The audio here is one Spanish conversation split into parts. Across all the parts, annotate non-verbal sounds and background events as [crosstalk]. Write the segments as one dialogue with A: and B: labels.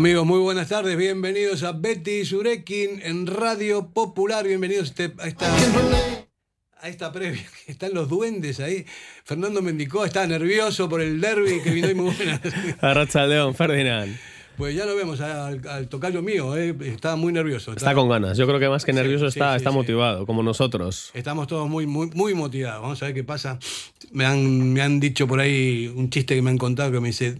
A: Amigos, muy buenas tardes, bienvenidos a Betty Surekin en Radio Popular, bienvenidos a, este- a esta, a esta previa, están los duendes ahí, Fernando Mendicó está nervioso por el derby que vino hoy muy buenas. [laughs]
B: Arracha León, Ferdinand.
A: Pues ya lo vemos al, al tocayo mío, eh, está muy nervioso.
B: Está con ganas. Yo creo que más que nervioso
A: sí,
B: está,
A: sí,
B: está
A: sí.
B: motivado, como nosotros.
A: Estamos todos muy, muy, muy motivados. Vamos a ver qué pasa. Me han, me han dicho por ahí un chiste que me han contado que me dice,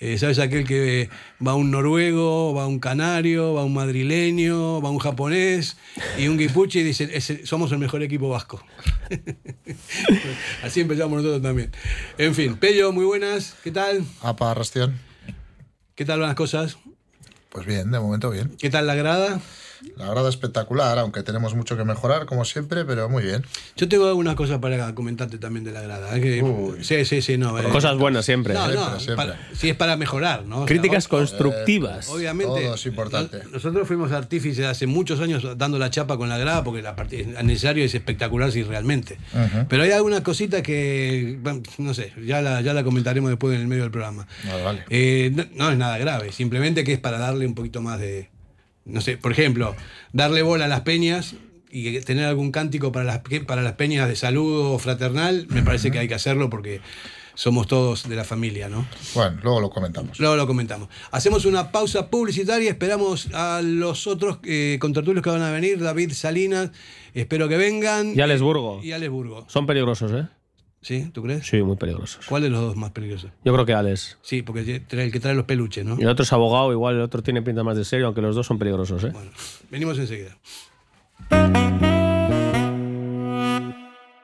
A: eh, ¿sabes aquel que va un noruego, va un canario, va un madrileño, va un japonés y un guipuchi y dice, "Ese- somos el mejor equipo vasco? [laughs] Así empezamos nosotros también. En fin, Pello, muy buenas. ¿Qué tal?
C: Apa, Rastión.
A: ¿Qué tal van las cosas?
C: Pues bien, de momento bien.
A: ¿Qué tal la grada?
C: La grada espectacular, aunque tenemos mucho que mejorar, como siempre, pero muy bien.
A: Yo tengo algunas cosas para comentarte también de la grada. ¿eh? Que- sí, sí, sí, no. eh,
B: Cosas buenas siempre.
A: No,
C: Siempre,
A: no,
C: siempre.
A: para- sí es para mejorar, ¿no? O sea,
B: Críticas
A: o-
B: constructivas.
A: Obviamente.
C: Todo es importante.
A: no- Nosotros fuimos artífices hace muchos años dando la chapa con la grada porque la es necesario es espectacular si realmente.
C: Ujú.
A: Pero hay alguna cosita que, no sé, ya la, ya la comentaremos después en el medio del programa.
C: Vale, vale.
A: Eh, no, no es nada grave, simplemente que es para darle un poquito más de, no sé, por ejemplo, darle bola a las peñas y tener algún cántico para las, para las peñas de saludo fraternal, me parece que hay que hacerlo porque somos todos de la familia, ¿no?
C: Bueno, luego lo comentamos.
A: Luego lo comentamos. Hacemos una pausa publicitaria, esperamos a los otros eh, contertulios que van a venir, David Salinas, espero que vengan.
B: Y Alex Burgo.
A: Y Alex Burgo.
B: Son peligrosos, ¿eh?
A: ¿Sí? ¿Tú crees?
B: Sí, muy peligrosos.
A: ¿Cuál de los dos más peligrosos?
B: Yo creo que Alex.
A: Sí, porque el que trae los peluches, ¿no?
B: Y el otro es abogado, igual el otro tiene pinta más de serio, aunque los dos son peligrosos, ¿eh?
A: Bueno, venimos enseguida.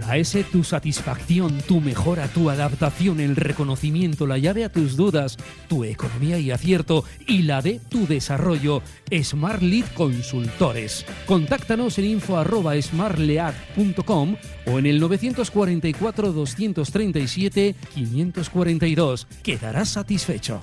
D: La S, tu satisfacción, tu mejora, tu adaptación, el reconocimiento, la llave a tus dudas, tu economía y acierto y la de tu desarrollo. Smart Lead Consultores. Contáctanos en info arroba smartlead.com o en el 944 237 542. Quedarás satisfecho.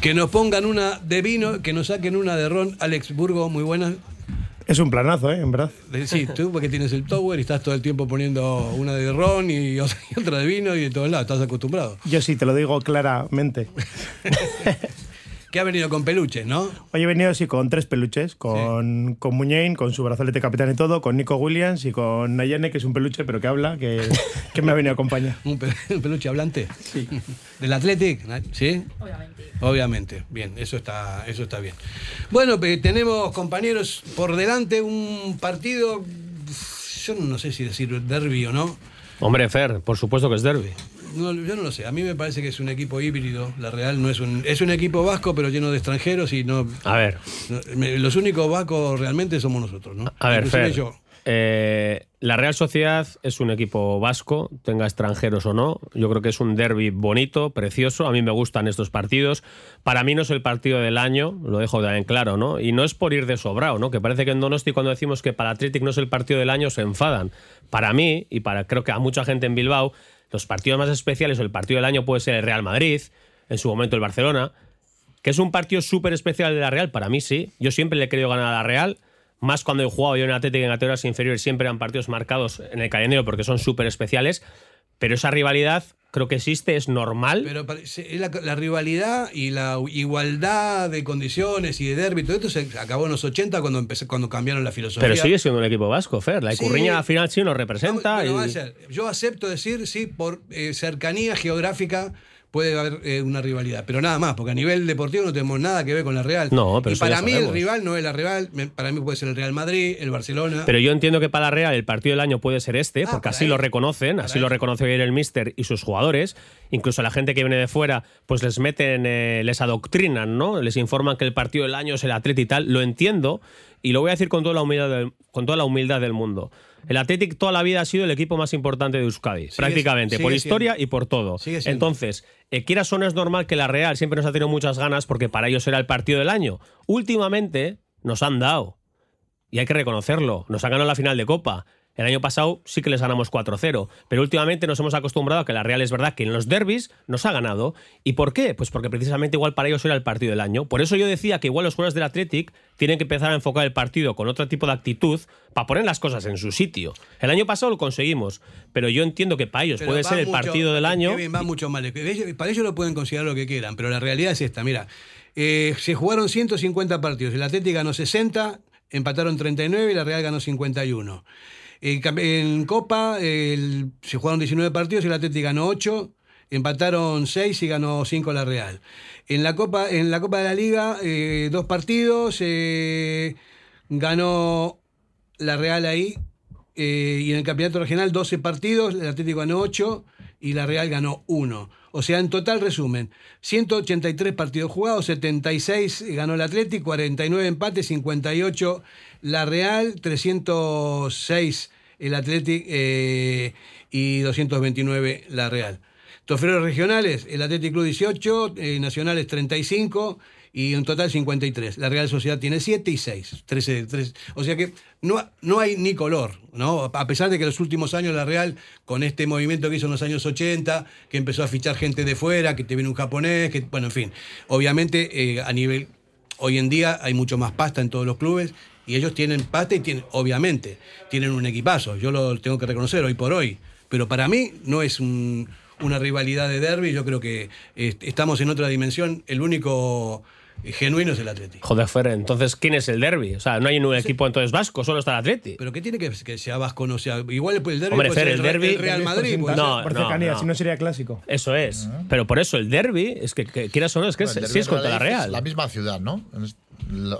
E: Que nos pongan una de vino, que nos saquen una de ron.
A: Alex Burgo, muy buena.
F: Es un planazo, ¿eh? En verdad.
A: Eh, Sí, tú porque tienes el tower y estás todo el tiempo poniendo una de ron y [laughs] otra y otra de vino y de todos lados, estás acostumbrado.
F: Yo sí, te lo digo claramente. [laughs]
A: Que ha venido con peluches, ¿no?
F: Hoy he venido sí con tres peluches, con, con Muñain, con su brazalete capitán y todo, con Nico Williams y con Nayene, que es un peluche pero que habla, que, [laughs] que me ha venido a acompañar.
A: ¿Un, pe- un peluche hablante? Sí. [laughs] ¿Del Athletic? ¿Sí? Obviamente. Obviamente. Bien, eso está, eso está bien. Bueno, pues, tenemos, compañeros, por delante un partido, yo no sé si decir derby o no.
B: Hombre, Fer, por supuesto que es derby.
A: No, yo no lo sé. A mí me parece que es un equipo híbrido. La Real no es un. Es un equipo vasco, pero lleno de extranjeros y no.
B: A ver,
A: no- me- los únicos vascos realmente somos nosotros, ¿no?
B: a ver, Fer.
A: yo.
B: eh, la Real Sociedad es un equipo vasco, tenga extranjeros o no. Yo creo que es un derby bonito, precioso. A mí me gustan estos partidos. Para mí no es el partido del año, lo dejo también claro, ¿no? Y no es por ir de sobrado, ¿no? Que parece que en Donosti cuando decimos que para Athletic no es el partido del año se enfadan. Para mí, y para creo que a mucha gente en Bilbao, los partidos más especiales o el partido del año puede ser el Real Madrid, en su momento el Barcelona, que es un partido súper especial de la Real, para mí sí. Yo siempre le he querido ganar a la Real, más cuando he jugado yo en Atlético en categorías inferiores, siempre eran partidos marcados en el calendario porque son súper especiales, pero esa rivalidad creo que existe, es normal.
A: Pero la, la rivalidad y la igualdad de condiciones y de derby, todo esto se acabó en los 80 cuando empecé, cuando cambiaron la filosofía.
B: Pero sigue siendo un equipo vasco, Fer. La
A: Sí.
B: Icurriña al final sí nos representa.
A: Bueno,
B: y-.
A: Yo acepto decir, sí, por eh, cercanía geográfica puede haber eh, una rivalidad, pero nada más, porque a nivel deportivo no tenemos nada que ver con la Real.
B: No, pero
A: y para mí el rival no es la Real, para mí puede ser el Real Madrid, el Barcelona.
B: Pero yo entiendo que para la Real el partido del año puede ser este,
A: Ah,
B: porque así
A: él.
B: lo reconocen, así lo reconoce bien el Mister y sus jugadores. Incluso la gente que viene de fuera, pues les meten, eh, les adoctrinan, ¿no? Les informan que el partido del año es el Atleti y tal. Lo entiendo y lo voy a decir con toda la humildad del, con toda la humildad del mundo. El Athletic toda la vida ha sido el equipo más importante de Euskadi, prácticamente,
A: sigue
B: por
A: siendo.
B: historia y por todo. Entonces, eh, quieras o no es normal que la Real siempre nos ha tenido muchas ganas porque para ellos era el partido del año. Últimamente nos han dado. Y hay que reconocerlo. Nos han ganado la final de Copa. El año pasado sí que les ganamos 4-0, pero últimamente nos hemos acostumbrado a que la Real es verdad que en los derbis nos ha ganado. ¿Y por qué? Pues porque precisamente igual para ellos era el partido del año. Por eso yo decía que igual los jugadores del Athletic tienen que empezar a enfocar el partido con otro tipo de actitud para poner las cosas en su sitio. El año pasado lo conseguimos, pero yo entiendo que para ellos
A: Pero
B: puede ser el
A: mucho-
B: partido del año.
A: Kevin, va mucho mal. Ellos- Para ellos lo pueden considerar lo que quieran, pero la realidad es esta. Mira, eh, se jugaron 150 partidos. El Atlético ganó 60, empataron 39 y la Real ganó 51. En, en Copa el- se jugaron 19 partidos y el Atlético ganó 8, empataron 6 y ganó 5 la Real. En la Copa, en la Copa de la Liga, eh, dos partidos, eh, ganó la Real ahí eh, y en el campeonato regional 12 partidos, el Atlético ganó 8 y la Real ganó 1. O sea, en total resumen, 183 partidos jugados, 76 ganó el Atlético, 49 empates, 58 la Real, 306 el Atlético eh, y 229 la Real. Trofeos regionales, el Atlético Club 18, eh, Nacionales 35 y en total 53. La Real Sociedad tiene 7 y 6. 13, 13. O sea que no, no hay ni color, ¿no? A pesar de que en los últimos años la Real, con este movimiento que hizo en los años 80, que empezó a fichar gente de fuera, que te viene un japonés, que, bueno, en fin. Obviamente, eh, a nivel. Hoy en día hay mucho más pasta en todos los clubes y ellos tienen pasta y tienen, obviamente, tienen un equipazo. Yo lo tengo que reconocer hoy por hoy. Pero para mí no es un- una rivalidad de derby. Yo creo que eh, estamos en otra dimensión. El único genuino es el Atlético.
B: Joder, Fer, entonces, ¿quién es el derby? O sea, no hay un equipo entonces vasco, solo está el Atleti.
A: Pero ¿qué tiene que, que sea vasco no sea? Igual el derby
B: Hombre,
A: puede
B: Fer,
A: ser
B: el derbi-
A: el Real Madrid.
B: No,
F: por cercanía,
B: no.
F: si no sería clásico.
B: Eso es. Pero por eso el derby, es que, que quieras o no, es que
C: Bueno, el
B: es, sí es contra la Real.
C: Es la misma ciudad, ¿no?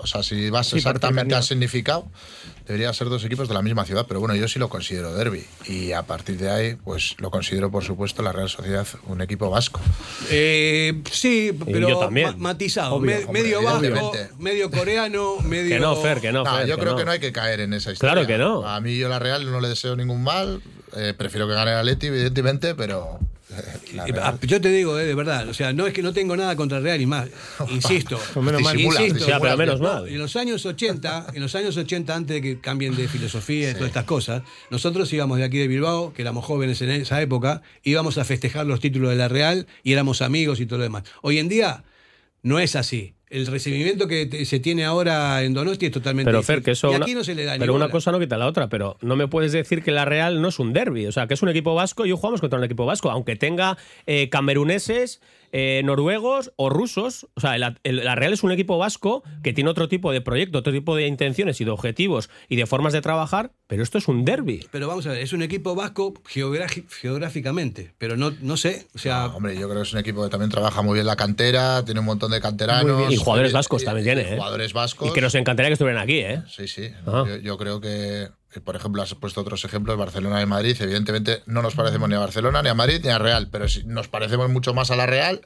C: O sea, si vas
F: Sí,
C: exactamente al significado, deberían ser dos equipos de la misma ciudad. Pero bueno, yo sí lo considero derby. Y a partir de ahí, pues lo considero, por supuesto, la Real Sociedad un equipo vasco.
A: Eh, sí, pero
B: yo también.
A: ma- matizado.
C: Obvio,
A: Me-
C: hombre,
A: medio vasco, medio coreano, [laughs] medio.
B: Que no, Fer, que no,
C: No,
B: Fer,
C: yo
B: que
C: creo
B: no.
C: que no hay que caer en esa historia.
B: Claro que no.
C: A mí yo la Real no le deseo ningún mal. eh, prefiero que gane la Leti, evidentemente, pero
A: Yo te digo, eh, de verdad, o sea, no es que no tengo nada contra el Real y más, [laughs] insisto.
F: Menos mal.
C: Disimula,
A: insisto,
B: Ya, pero menos
A: no,
B: mal.
A: En los años 80, en los años 80, antes de que cambien de filosofía y todas estas cosas, nosotros íbamos de aquí de Bilbao, que éramos jóvenes en esa época, íbamos a festejar los títulos de la Real y éramos amigos y todo lo demás. Hoy en día no es así. El recibimiento que te- se tiene ahora en Donosti es totalmente
B: Pero Fer, que eso.
A: Y
B: una-
A: aquí no se le da
B: pero una cosa no quita la otra. Pero no me puedes decir que la Real no es un derby. O sea, que es un equipo vasco y hoy jugamos contra un equipo vasco. Aunque tenga eh, cameruneses, eh, noruegos o rusos. O sea, el- el- la Real es un equipo vasco que tiene otro tipo de proyecto, otro tipo de intenciones y de objetivos y de formas de trabajar. Pero esto es un derby.
A: Pero vamos a ver, es un equipo vasco geográficamente, pero no, no sé, o sea,
C: No, hombre, yo creo que es un equipo que también trabaja muy bien la cantera, tiene un montón de canteranos.
B: Y jugadores
C: eh,
B: vascos
C: y-
B: también
C: y
B: tiene, ¿eh?
C: Jugadores vascos.
B: Y que nos encantaría que estuvieran aquí, ¿eh?
C: Sí, sí. Yo, yo creo que, eh, por ejemplo, has puesto otros ejemplos, Barcelona y Madrid. Evidentemente no nos parecemos ni a Barcelona, ni a Madrid, ni a Real, pero nos parecemos mucho más a la Real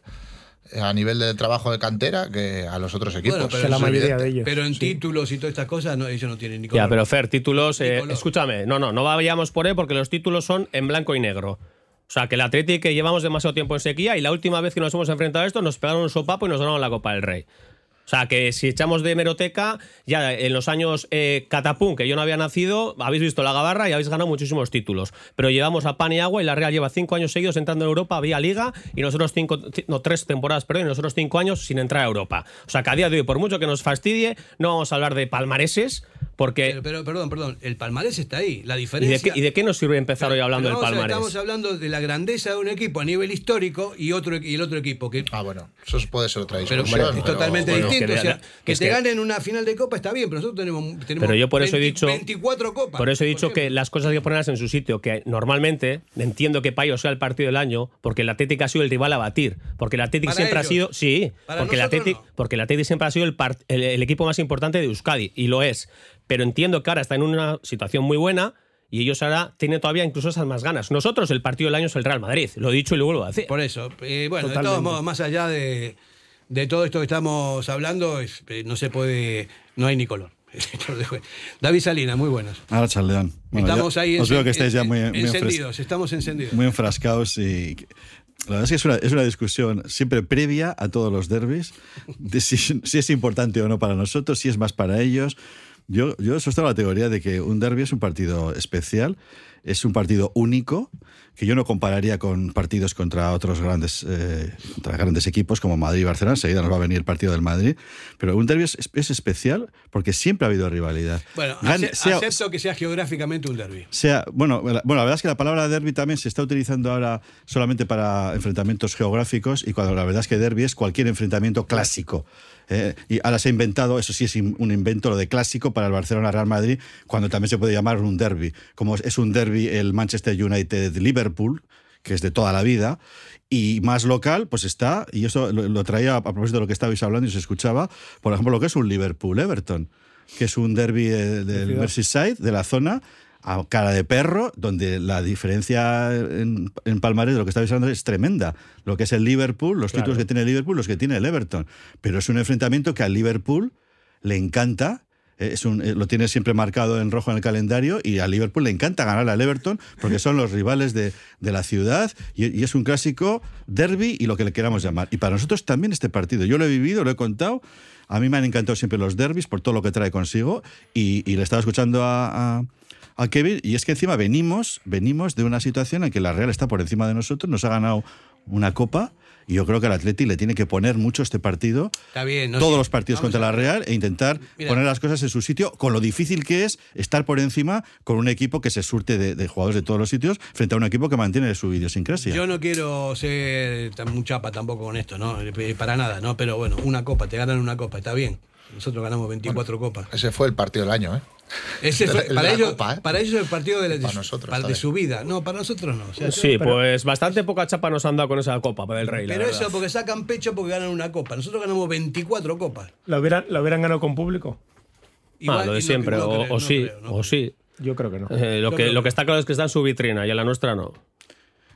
C: eh, a nivel de trabajo de cantera que a los otros equipos.
A: Bueno, pero
F: Que la
C: Eso es
F: mayoría
C: evidente.
F: de ellos.
A: pero en
F: sí.
A: títulos y todas estas cosas no, ellos no tienen ni
B: Ya,
A: color.
B: pero Fer, títulos, eh, escúchame, no, no, no vayamos por él porque los títulos son en blanco y negro. O sea, que el Atleti que llevamos demasiado tiempo en sequía y la última vez que nos hemos enfrentado a esto nos pegaron un sopapo y nos ganaron la Copa del Rey. O sea, que si echamos de hemeroteca, ya en los años eh, Catapum, que yo no había nacido, habéis visto la gabarra y habéis ganado muchísimos títulos. Pero llevamos a pan y agua y la Real lleva cinco años seguidos entrando en Europa vía Liga y nosotros cinco, no, tres temporadas, perdón, y nosotros cinco años sin entrar a Europa. O sea, que a día de hoy, por mucho que nos fastidie, no vamos a hablar de palmareses porque...
A: Pero, pero, perdón, perdón, el palmarés está ahí, la
B: ¿Y de,
A: diferencia...
B: qué, y de qué nos sirve empezar hoy hablando del palmarés?
A: Estamos hablando de la grandeza de un equipo a nivel histórico y otro y el otro equipo que
C: Ah, bueno, eso puede ser otra
A: pero,
C: discusión.
A: es
C: pero,
A: totalmente
C: bueno,
A: distinto.
B: que
A: o sea, que
B: es
A: te
B: que-
A: ganen una final de copa está bien, pero nosotros tenemos, tenemos
B: Pero yo por eso he
A: 20
B: dicho-
A: 24 copas.
B: Por eso he dicho que las cosas hay que ponerlas en su sitio, que normalmente entiendo que Payo sea el partido del año, porque el Atlético ha sido el rival a batir, porque el Atlético
A: Para
B: siempre ha sido, sí,
A: Para
B: porque el Atlético,
A: no.
B: porque el Atlético siempre ha sido el, part- el- el equipo más importante de Euskadi y lo es, pero entiendo que ahora está en una situación muy buena. Y ellos ahora tienen todavía incluso esas más ganas. Nosotros, el partido del año es el Real Madrid. Lo he dicho y lo vuelvo a decir.
A: Por eso, eh, bueno, de
F: Totalmente.
A: todos modos, más allá de, de todo esto que estamos hablando, es- eh, no se puede, no hay ni color. [laughs] David Salinas, muy buenos.
G: Ahora, Charleón. Bueno,
A: estamos ahí
G: Os veo que estáis ya muy, muy,
A: encendidos, estamos encendidos.
G: muy enfrascados y. La verdad es que es una, es una discusión siempre previa a todos los derbis, de si, si es importante o no para nosotros, si es más para ellos. Yo, yo sostengo la teoría de que un derby es un partido especial, es un partido único, que yo no compararía con partidos contra otros grandes, eh, contra grandes equipos como Madrid y Barcelona. Enseguida nos va a venir el partido del Madrid. Pero un derby es, es especial porque siempre ha habido rivalidad.
A: Bueno,
G: Gane- sea-
A: acepto que sea geográficamente un derby.
G: sea, bueno, bueno, la verdad es que la palabra derby también se está utilizando ahora solamente para enfrentamientos geográficos y cuando la verdad es que derby es cualquier enfrentamiento clásico. ¿Eh? y ahora se ha inventado, eso sí es un invento, lo de clásico para el Barcelona Real Madrid, cuando también se puede llamar un derby. Como es un derby el Manchester United Liverpool, que es de toda la vida, y más local, pues está, y eso lo, lo traía a propósito de lo que estabais hablando y se escuchaba, por ejemplo, lo que es un Liverpool-Everton, que es un derby eh, del. Merseyside, de la zona, a cara de perro, donde la diferencia en, en palmarés de lo que estabais hablando es tremenda. Lo que es el Liverpool, los títulos que tiene el Liverpool, los que tiene el Everton. Pero es un enfrentamiento que al Liverpool le encanta. eh, Es un, eh, lo tiene siempre marcado en rojo en el calendario y al Liverpool le encanta ganar al Everton porque son los rivales de, de la ciudad y, y es un clásico derby y lo que le queramos llamar. Y para nosotros también este partido. Yo lo he vivido, lo he contado. A mí me han encantado siempre los derbis por todo lo que trae consigo y, y le estaba escuchando a, a- a Kevin y es que encima venimos, venimos de una situación en que la Real está por encima de nosotros, nos ha ganado una copa y yo creo que al Atleti le tiene que poner mucho este partido,
A: Está bien, no
G: todos
A: sé.
G: los partidos
A: Vamos
G: contra la. Real e intentar
A: Mira.
G: poner las cosas en su sitio con lo difícil que es estar por encima con un equipo que se surte de, de jugadores de todos los sitios frente a un equipo que mantiene su idiosincrasia.
A: Yo no quiero ser tan muy chapa tampoco con esto, ¿no? Eh, Para nada, ¿no? Pero bueno, una copa, te ganan una copa, está bien. Nosotros ganamos 24 copas.
C: Ese fue el partido del año, ¿eh?
A: Ese fue-
C: el de
A: para, ellos,
C: Copa, ¿eh?
A: para ellos el partido de, la- de
C: Para
A: su-
C: nosotros,
A: para- de su vida. No, para nosotros no. O sea,
B: Sí,
F: pero-
B: pues bastante poca chapa nos han dado con esa copa del Rey. la
A: pero eso porque sacan pecho porque ganan una copa. Nosotros ganamos 24 copas.
F: ¿La hubieran, ¿La hubieran ganado con público?
A: Igual-
B: ah, lo de
A: no-
B: siempre,
A: no
B: o,
A: creo,
B: o
A: no
B: sí,
A: creo, no
B: o
A: creo.
B: sí.
F: Yo creo que no.
B: Eh, lo, que,
A: creo
B: lo
A: que-
B: que está claro es que está en su vitrina y en la nuestra no.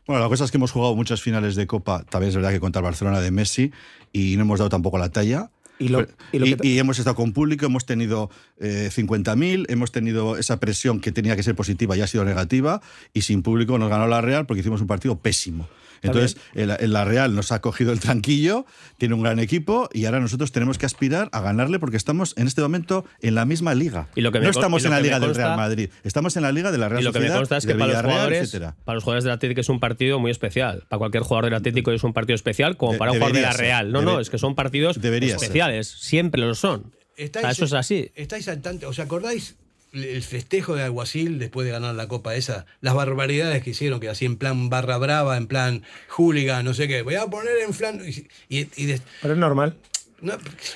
G: Bueno, la cosa es que hemos jugado muchas finales de Copa, también es verdad que contra el Barcelona de Messi, y no hemos dado tampoco la talla.
F: Y lo-
G: Pero-
F: y lo
G: y-
F: que-
G: y hemos estado con público, hemos tenido eh, 50.000, hemos tenido esa presión que tenía que ser positiva y ha sido negativa, y sin público nos ganó la Real porque hicimos un partido pésimo. Entonces, el, el la Real nos ha cogido el tranquillo, tiene un gran equipo y ahora nosotros tenemos que aspirar a ganarle porque estamos en este momento en la misma liga.
B: Y lo que me
G: no estamos
B: y lo
G: en la liga del Real Madrid, estamos en la liga de la Real
B: Y lo que me
G: Sociedad,
B: consta es que para los, jugadores, para los jugadores del Atlético es un partido muy especial. Para cualquier jugador del Atlético es un partido especial, como
G: De-
B: para un jugador de la. Real. No,
G: Debe-
B: no, es que son partidos
G: ser.
B: especiales. Siempre lo son. O sea, eso es así.
A: ¿Estáis al tanto? ¿Os acordáis el festejo de Alguacil después de ganar la Copa esa? Las barbaridades que hicieron, que así en plan barra brava, en plan hooligan, no sé qué. Voy a poner en plan... Y, y- y de-
F: Pero es normal.
A: no,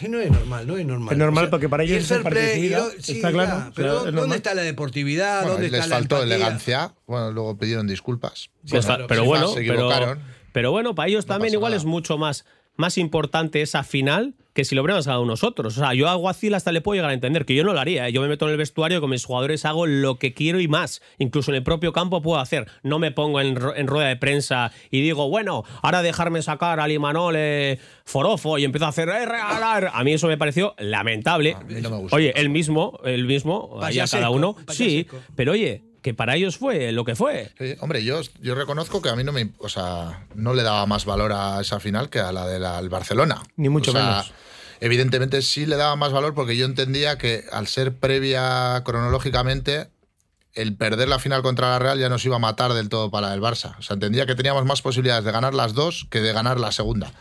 A: no es normal, no es normal.
F: Es normal porque para ellos
A: el
F: es
A: fair play, lo- sí,
F: está claro,
A: ya,
F: o sea,
A: pero
F: es
A: ¿dónde
F: normal.
A: está la deportividad?
C: Bueno,
A: ¿Dónde
C: les
A: está
C: faltó
A: empatía?
C: elegancia. Bueno, luego pidieron disculpas.
B: Sí, pero bueno,
C: se
B: pero,
C: equivocaron.
B: pero bueno, para ellos también igual
C: nada.
B: es mucho más, más importante esa final que si lo hubiéramos ganado nosotros. O sea, yo a Aguacil hasta le puedo llegar a entender, que yo no lo haría. ¿eh? Yo me meto en el vestuario y con mis jugadores hago lo que quiero y más. Incluso en el propio campo puedo hacer. No me pongo en, ro- en rueda de prensa y digo, bueno, ahora dejarme sacar al Imanol eh, Forofo y empiezo a hacer eh, regalar. A mí eso me pareció lamentable.
C: A mí no me gustó.
B: Oye, el mismo, el mismo, allá cada uno. Sí, pero oye, que para ellos fue lo que fue.
C: Sí, hombre, yo, yo reconozco que a mí no me, o sea, no le daba más valor a esa final que a la del Barcelona.
F: Ni mucho
C: O sea,
F: menos.
C: Evidentemente sí le daba más valor porque yo entendía que al ser previa cronológicamente, el perder la final contra la Real ya nos iba a matar del todo para el Barça. O sea, entendía que teníamos más posibilidades de ganar las dos que de ganar la segunda.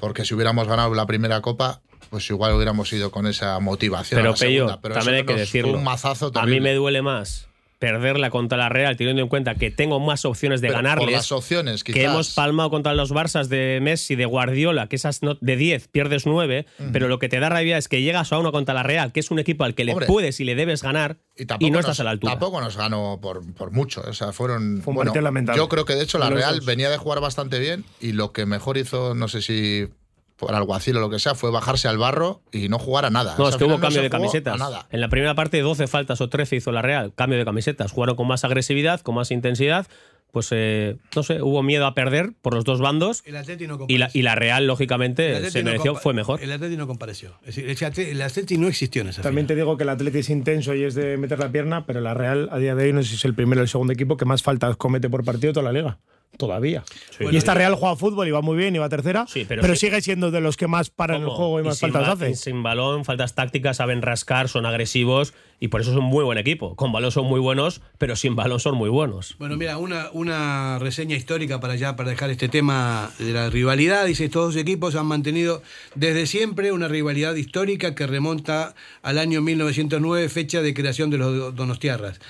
C: Porque si hubiéramos ganado la primera copa, pues igual hubiéramos ido con esa motivación. a
B: Pero
C: la
B: Pello,
C: segunda. Pero
B: también
C: eso
B: hay que decirlo.
C: Un mazazo
B: a mí me duele más perderla contra la Real, teniendo en cuenta que tengo más opciones de
C: Pero por
B: ganarles.
C: las opciones,
B: que
C: quizás.
B: hemos palmado contra los Barças de Messi, de Guardiola, que esas no- de 10 pierdes 9, pero lo que te da rabia es que llegas a uno contra la Real, que es un equipo al que le puedes y le debes ganar, y, no
C: nos-
B: estás a la altura.
C: Tampoco nos ganó por, por mucho. O sea, fueron.
F: Fue un
C: bueno,
F: partido lamentable.
C: Yo creo que de hecho la Real venía de jugar bastante bien y lo que mejor hizo, no sé si por alguacil o lo que sea, fue bajarse al barro y no jugar a nada.
B: No,
C: O
B: es
C: sea,
B: que
C: al
B: hubo
C: no
B: cambio
C: se
B: de camisetas.
C: nada.
B: En la primera parte 12 faltas o 13 hizo la Real, cambio de camisetas. Jugaron con más agresividad, con más intensidad. Pues eh, no sé, hubo miedo a perder por los dos bandos.
A: El Atleti no
B: Y la,
A: compareció.
B: y la Real,
A: El
B: lógicamente,
A: Atleti
B: se
A: no
B: mereció, fue mejor.
A: El Atleti no compareció. Es decir, el Atleti- no existió en esa
F: También
A: final.
F: te digo que el Atleti es intenso y es de meter la pierna, pero la Real a día de hoy no sé si es el primero o el segundo equipo que más faltas comete por partido de toda la liga. Todavía. y esta Real juega fútbol y va muy bien y va tercera,
B: Sí, pero
F: pero,
B: sí.
F: sigue siendo de los que más paran el
B: ¿Cómo?
F: juego y más
B: sin
F: faltas hace.
B: y Sin balón, faltas tácticas, saben rascar, son agresivos y por eso son muy buen equipo. Con balón son muy buenos, pero sin balón son muy buenos.
A: Bueno, mira, una, una reseña histórica para ya, para dejar este tema de la rivalidad. Dice, estos dos equipos han mantenido desde siempre una rivalidad histórica que remonta al año 1909, fecha de creación de los Donostiarras.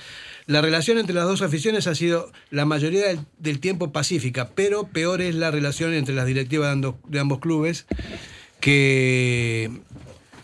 A: La relación entre las dos aficiones ha sido la mayoría del, del tiempo pacífica, pero peor es la relación entre las directivas de ambos, clubes, que,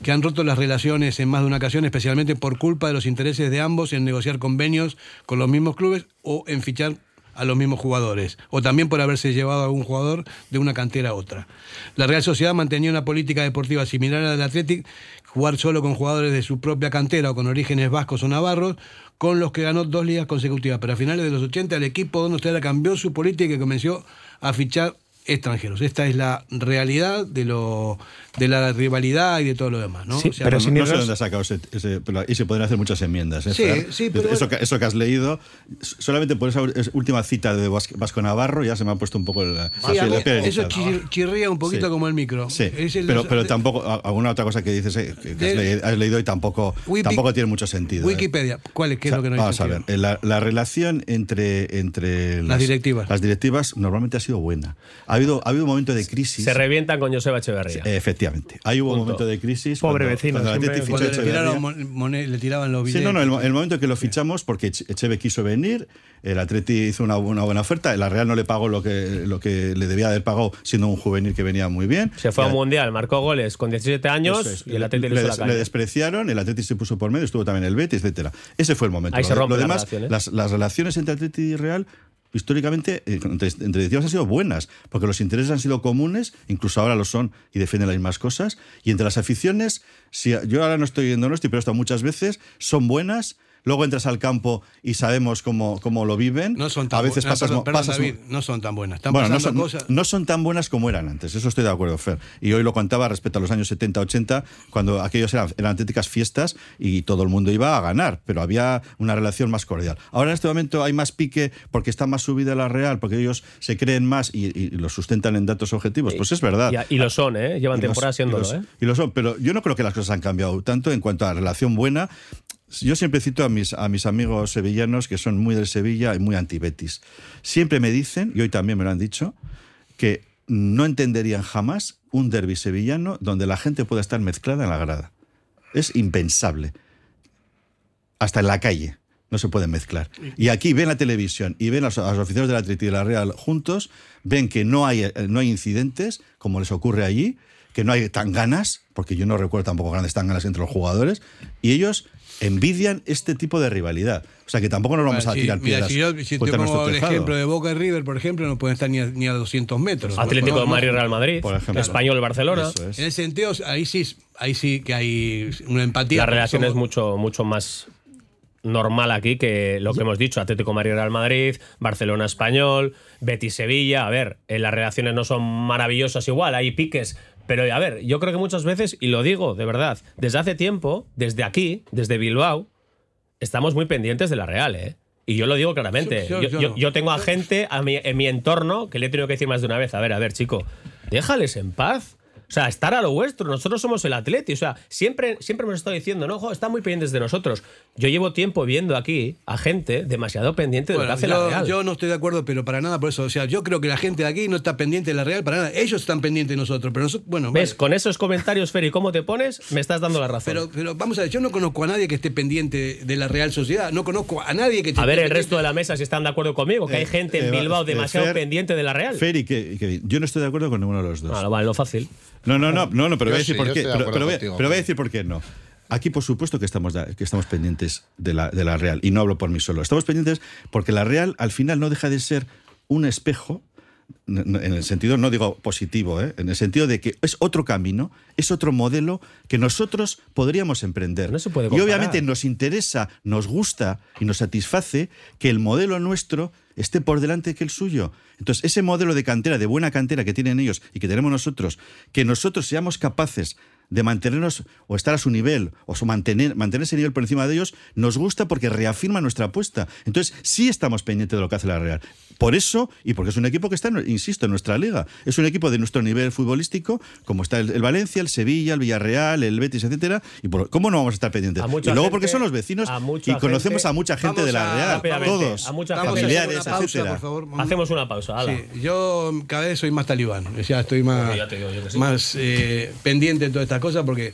A: que han roto las relaciones en más de una ocasión, especialmente por culpa de los intereses de ambos en negociar convenios con los mismos clubes o en fichar a los mismos jugadores, o también por haberse llevado a algún jugador de una cantera a otra. La Real Sociedad mantenía una política deportiva similar a la del Athletic, jugar solo con jugadores de su propia cantera o con orígenes vascos o navarros, con los que ganó dos ligas consecutivas. Pero a finales de los 80 el equipo Donostia cambió su política y comenzó a fichar extranjeros. Esta es la realidad de lo de la rivalidad y de todo lo demás, ¿no?
F: Sí,
A: O sea,
F: pero
A: no-
F: sin
G: no
F: irnos-
G: sé dónde has sacado ese, ese- pero ahí se pueden hacer muchas enmiendas. ¿eh,
A: Sí,
G: Fran?
A: sí, pero
G: eso,
A: bueno.
G: que, eso que has leído, solamente por esa es- última cita de Vas- Vasco Navarro ya se me ha puesto un poco el,
A: Sí, a
G: el
A: mí
G: piel
A: eso chir- chirría un poquito
G: Sí.
A: como el micro.
G: Sí,
A: Es el-
G: pero, pero tampoco, alguna otra cosa que dices eh, que, has, leído, has leído y tampoco,
A: Wiki-
G: tampoco tiene mucho sentido. ¿eh?
A: Wikipedia, ¿cuál es? ¿Qué es
G: O sea,
A: lo que no
G: vamos a ver, eh, la relación entre, entre
A: Las directivas.
G: las directivas normalmente ha sido buena. Ha habido, ha habido un momento de crisis.
B: Se revientan con Joseba Echeverría.
G: Eh, Efectivamente. Hay hubo un
B: Punto.
G: momento de crisis.
F: Pobre
G: cuando-
F: vecino,
G: cuando
F: siempre-
G: Atleti
A: le tiraron, le tiraban los
G: Sí,
A: billetes.
G: no, no, el, el momento que lo fichamos, porque Eche- Echeve quiso venir, el Atleti hizo una, una buena oferta, la Real no le pagó lo que, lo que le debía haber pagado siendo un juvenil que venía muy bien.
B: Se fue a un mundial, marcó goles con 17 años
G: es.
B: y el Atlético
G: le,
B: le hizo la
G: le despreciaron, el Atleti se puso por medio, estuvo también el Betis, etcétera. Ese fue el momento.
B: Ahí se rompen
G: lo
B: las
G: demás,
B: relaciones.
G: las, las relaciones entre Atleti y Real históricamente eh, entre, entre han sido buenas, porque los intereses han sido comunes, incluso ahora lo son y defienden las mismas cosas, y entre las aficiones, si, yo ahora no estoy en Donosti, pero he muchas veces, son buenas, luego entras al campo y sabemos cómo, cómo lo viven.
A: No son tan
G: a veces
A: bu- no,
G: pasas,
A: perdón,
G: mo-
A: perdón,
G: pasas-
A: David, no son tan buenas. Están
G: bueno, no son,
A: cosas.
G: no son tan buenas como eran antes, eso estoy de acuerdo, Fer. Y hoy lo contaba respecto a los años 70-80, cuando aquellos eran, eran auténticas fiestas y todo el mundo iba a ganar, pero había una relación más cordial. Ahora en este momento hay más pique porque está más subida la Real, porque ellos se creen más y, y lo sustentan en datos objetivos. Pues es verdad.
B: Y, y lo son, ¿eh? Llevan
G: Y
B: temporada
G: y
B: siéndolo,
G: lo-
B: ¿eh?
G: y lo son, pero yo no creo que las cosas han cambiado tanto en cuanto a relación buena. Yo siempre cito a mis, a mis amigos sevillanos que son muy del Sevilla y muy anti-Betis. Siempre me dicen, y hoy también me lo han dicho, que no entenderían jamás un derby sevillano donde la gente pueda estar mezclada en la grada. Es impensable. Hasta en la calle no se pueden mezclar. Y aquí ven la televisión y ven a los, oficiales del Atleti y de la Real juntos, ven que no hay, eh, no hay incidentes, como les ocurre allí, que no hay tan ganas, porque yo no recuerdo tampoco grandes tan ganas entre los jugadores, y ellos envidian este tipo de rivalidad. O sea que tampoco nos vamos
A: Bueno,
G: a
A: si-
G: tirar
A: mira,
G: piedras
A: si yo, si te pongo el
G: tejado.
A: ejemplo de Boca y River, por ejemplo, no pueden estar ni a, ni a 200 metros.
B: Atlético de Madrid. Real Madrid,
G: Por ejemplo.
B: Español, Barcelona.
G: Es.
A: En ese sentido, ahí sí, ahí sí que hay una empatía.
B: La relación
A: somos-
B: es mucho, mucho más normal aquí que lo que hemos dicho, Atlético Madrid Real Madrid, Barcelona Español, Betis Sevilla, a ver, eh, las relaciones no son maravillosas igual, hay piques, pero a ver, yo creo que muchas veces, y lo digo de verdad, desde hace tiempo, desde aquí, desde Bilbao, estamos muy pendientes de la Real, ¿eh? Y yo lo digo claramente.
A: Yo-
B: tengo a gente a mi- en mi entorno que le he tenido que decir más de una vez, a ver, a ver, chico, déjales en paz. O sea, estar a lo vuestro. Nosotros somos el atleti. O sea, siempre, siempre hemos estado diciendo, no, jo, están muy pendientes de nosotros. Yo llevo tiempo viendo aquí a gente demasiado pendiente de lo
A: Bueno,
B: que hace la
A: yo,
B: Real.
A: yo no estoy de acuerdo, pero para nada por eso. O sea, yo creo que la gente de aquí no está pendiente de la Real para nada. Ellos están pendientes de nosotros, pero nosotros, bueno,
B: ¿Ves?
A: vale.
B: Con esos comentarios, Fer, y cómo te pones, me estás dando la razón.
A: Pero, pero vamos a ver, yo no conozco a nadie que esté pendiente de la Real Sociedad. No conozco a nadie que esté
B: a ver, el resto de la mesa si están de acuerdo conmigo, que hay
G: Eh,
B: gente en
G: eh,
B: Bilbao
G: eh,
B: demasiado
G: Fer-
B: pendiente de la Real.
G: Fer y que- y Kevin, yo no estoy de acuerdo con ninguno de los dos.
B: Ah, vale, lo fácil.
G: No, no, no, no, no, pero
C: Yo
G: voy a decir
C: sí,
G: por qué. Pero, voy, a-
C: contigo,
G: pero voy a
C: Kevin.
G: decir por qué no. Aquí, por supuesto, que estamos, que estamos pendientes de la, de la Real. Y no hablo por mí solo. Estamos pendientes porque la Real, al final, no deja de ser un espejo. En el sentido, no digo positivo, ¿eh? en el sentido de que es otro camino, es otro modelo que nosotros podríamos emprender.
B: No se puede
G: y obviamente nos interesa, nos gusta y nos satisface que el modelo nuestro esté por delante que el suyo. Entonces, ese modelo de cantera, de buena cantera que tienen ellos y que tenemos nosotros, que nosotros seamos capaces de mantenernos o estar a su nivel o mantener, mantener ese nivel por encima de ellos, nos gusta porque reafirma nuestra apuesta. Entonces, sí estamos pendientes de lo que hace la Real. Por eso, y porque es un equipo que está, insisto, en nuestra liga. Es un equipo de nuestro nivel futbolístico, como está el, el Valencia, el Sevilla, el Villarreal, el Betis, etcétera. Y por, ¿cómo no vamos a estar pendientes?
B: A
G: Y luego
B: gente-
G: porque son los vecinos y conocemos
B: gente-
G: a mucha gente
A: Vamos
G: de la
A: a-
G: Real. Todos.
B: a mucha
G: familiares,
A: pausa,
G: etcétera.
A: por favor. Vamos-
B: Hacemos una pausa.
A: Sí, yo cada vez soy más talibán, sea, estoy más,
B: ya digo sí.
A: más eh, pendiente de todas estas cosas porque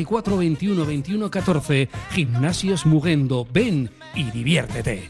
D: 944 21 21 14. Gimnasios Mugendo. Ven y diviértete.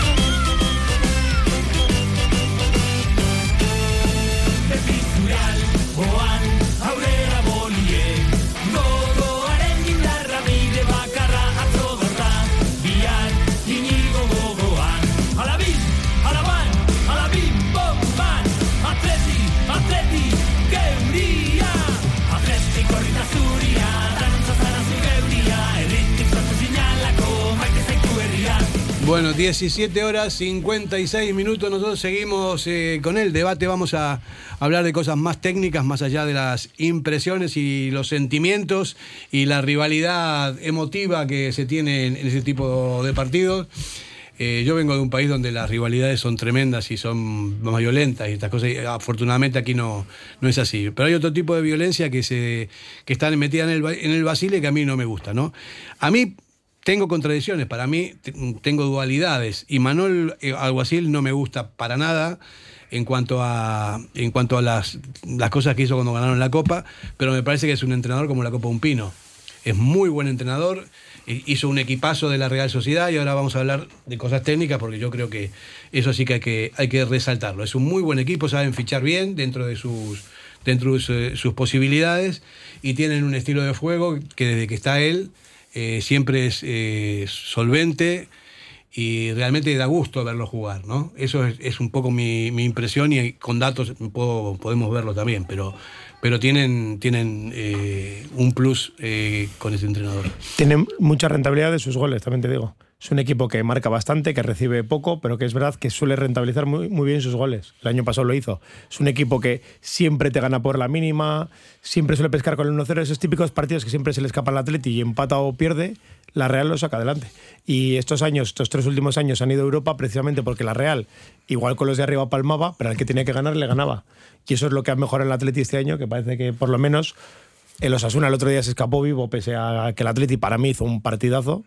A: 17 horas 56 minutos. Nosotros seguimos eh, con el debate. Vamos a hablar de cosas más técnicas, más allá de las impresiones y los sentimientos y la rivalidad emotiva que se tiene en, ese tipo de partidos. Eh, yo vengo de un país donde las rivalidades son tremendas y son más violentas y estas cosas. afortunadamente aquí no, no es así. Pero hay otro tipo de violencia que se que están metidas en el, en el Basile que a mí no me gusta, ¿no? A mí tengo contradicciones, para mí tengo dualidades y Manuel eh, Alguacil no me gusta para nada en cuanto a en cuanto a las, las cosas que hizo cuando ganaron la Copa, pero me parece que es un entrenador como la Copa Un Pino. Es muy buen entrenador, hi- hizo un equipazo de la Real Sociedad y ahora vamos a hablar de cosas técnicas porque yo creo que eso sí que hay que, hay que resaltarlo. Es un muy buen equipo, saben fichar bien dentro de sus dentro de su- sus posibilidades y tienen un estilo de juego que desde que está él eh, siempre es eh, solvente y realmente da gusto verlo jugar, ¿no? Eso es, un poco mi, impresión y con datos podemos verlo también, pero, pero tienen, tienen eh, un plus eh, con ese entrenador.
F: Tiene mucha rentabilidad de sus goles, también te digo. Es un equipo que marca bastante, que recibe poco, pero que es verdad que suele rentabilizar muy, muy bien sus goles. El año pasado lo hizo. Es un equipo que siempre te gana por la mínima, siempre suele pescar con el 1-0. Esos típicos partidos que siempre se le escapa al Atleti y empata o pierde, la Real lo saca adelante. Y estos años, estos tres últimos años han ido a Europa precisamente porque la Real, igual con los de arriba palmaba, pero al que tenía que ganar le ganaba. Y eso es lo que ha mejorado el Atleti este año, que parece que por lo menos el Osasuna el otro día se escapó vivo, pese a que el Atleti para mí hizo un partidazo.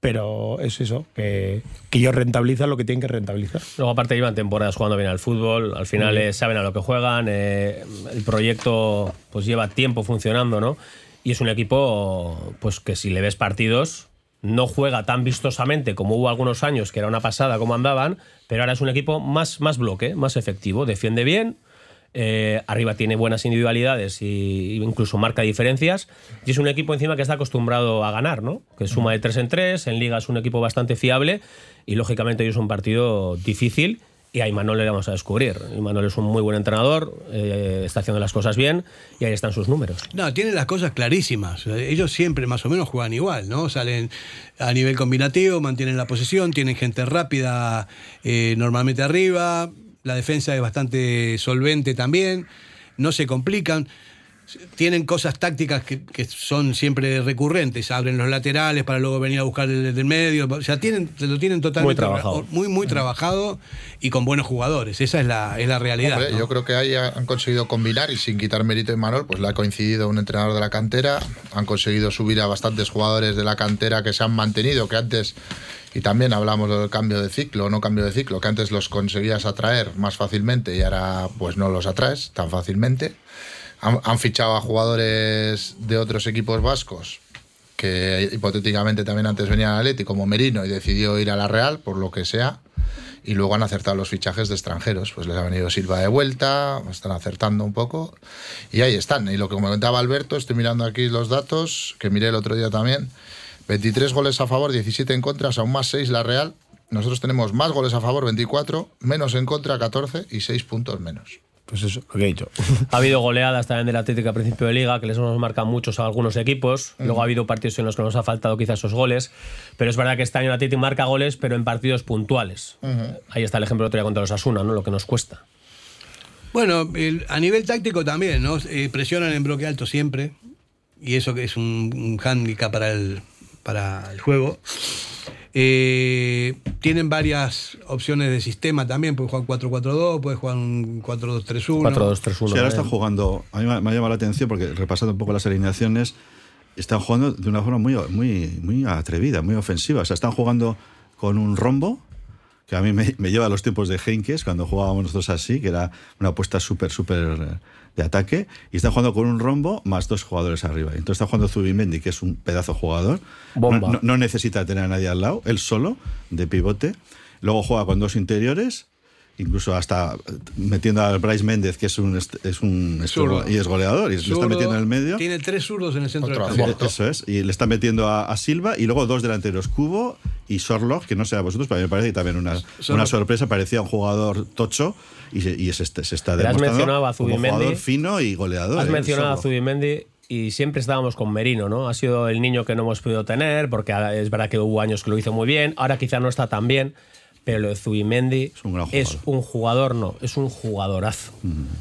F: Pero es eso, que, que ellos rentabilizan lo que tienen que rentabilizar.
B: Luego, aparte, llevan temporadas jugando bien al fútbol. Al final eh, saben a lo que juegan. eh, el proyecto pues lleva tiempo funcionando, ¿no? Y es un equipo pues que si le ves partidos no juega tan vistosamente como hubo algunos años, que era una pasada como andaban, pero ahora es un equipo más, más bloque, más efectivo. Defiende bien, eh, arriba tiene buenas individualidades y incluso marca diferencias. Y es un equipo encima que está acostumbrado a ganar, ¿no? Que suma de tres en tres, en liga es un equipo bastante fiable y lógicamente hoy es un partido difícil. Y a Imanol le vamos a descubrir. Imanol es un muy buen entrenador, eh, está haciendo las cosas bien y ahí están sus números.
A: No, tienen las cosas clarísimas. Ellos siempre más o menos juegan igual, ¿no? Salen a nivel combinativo, mantienen la posesión, tienen gente rápida eh, normalmente arriba, la defensa es bastante solvente también, no se complican. Tienen cosas tácticas que, que son siempre recurrentes, abren los laterales para luego venir a buscar el del medio, o sea, tienen, lo tienen totalmente
B: Muy trabajado.
A: muy, muy trabajado y con buenos jugadores, esa es la, es la realidad.
C: Hombre,
A: ¿no?
C: Yo creo que ahí han conseguido combinar y sin quitar mérito a Manuel, pues le ha coincidido un entrenador de la cantera, han conseguido subir a bastantes jugadores de la cantera que se han mantenido, que antes, y también hablamos del cambio de ciclo, no cambio de ciclo, que antes los conseguías atraer más fácilmente y ahora pues no los atraes tan fácilmente. Han, han fichado a jugadores de otros equipos vascos que hipotéticamente también antes venía al Atleti como Merino y decidió ir a la Real por lo que sea y luego han acertado los fichajes de extranjeros pues les ha venido Silva de vuelta están acertando un poco y ahí están y lo que comentaba Alberto estoy mirando aquí los datos que miré el otro día también 23 goles a favor 17 en contra aún más 6 la Real nosotros tenemos más goles a favor 24 menos en contra 14 y 6 puntos menos
F: Pues eso, lo que he dicho. [laughs]
B: Ha habido goleadas también del Atlético a principio de liga, que les hemos marcado muchos a algunos equipos. Luego ha habido partidos en los que nos ha faltado quizás esos goles. Pero es verdad que este año el Atlético marca goles, pero en partidos puntuales. Ahí está el ejemplo otro día contra los Asuna, ¿no? Lo que nos cuesta.
A: Bueno, el- a nivel táctico también, ¿no? Eh, presionan en bloque alto siempre. Y eso que es un, un hándicap para el, para el juego. Eh, tienen varias opciones de sistema también. Puede jugar 4-4-2, puede jugar un 4-2-3-1.
B: 4-2-3-1.
G: Sí, ahora están jugando. A mí me, me ha llamado la atención porque repasando un poco las alineaciones, están jugando de una forma muy, muy, muy atrevida, muy ofensiva. O sea, están jugando con un rombo que a mí me, me lleva a los tiempos de Henkes, cuando jugábamos nosotros así, que era una apuesta súper, súper eh, de ataque, y están jugando con un rombo más dos jugadores arriba. Entonces está jugando Zubimendi, que es un pedazo jugador.
B: Bomba.
G: No, no- no necesita tener a nadie al lado, él solo, de pivote. Luego juega con dos interiores, incluso hasta metiendo al Bryce Méndez, que es un, es un
A: Zurdo.
G: y es goleador, y le está metiendo en el medio.
A: Tiene tres zurdos en el centro
C: Otro
A: del campo.
G: Eso es, y le está metiendo a, a Silva y luego dos delanteros, Cubo y Sorlock, que no sé a vosotros, pero a mí me parece que también una, una sorpresa, parecía un jugador tocho y se, y se, se está
B: Pero has
G: demostrando
B: mencionado a
G: como jugador fino y goleador.
B: Has
G: ¿eh?
B: mencionado a. Zubimendi y siempre estábamos con Merino, ¿no? Ha sido el niño que no hemos podido tener, porque es verdad que hubo años que lo hizo muy bien, ahora quizá no está tan bien, pero lo de Zubimendi
G: un gran
B: es un jugador, no, es un jugadorazo.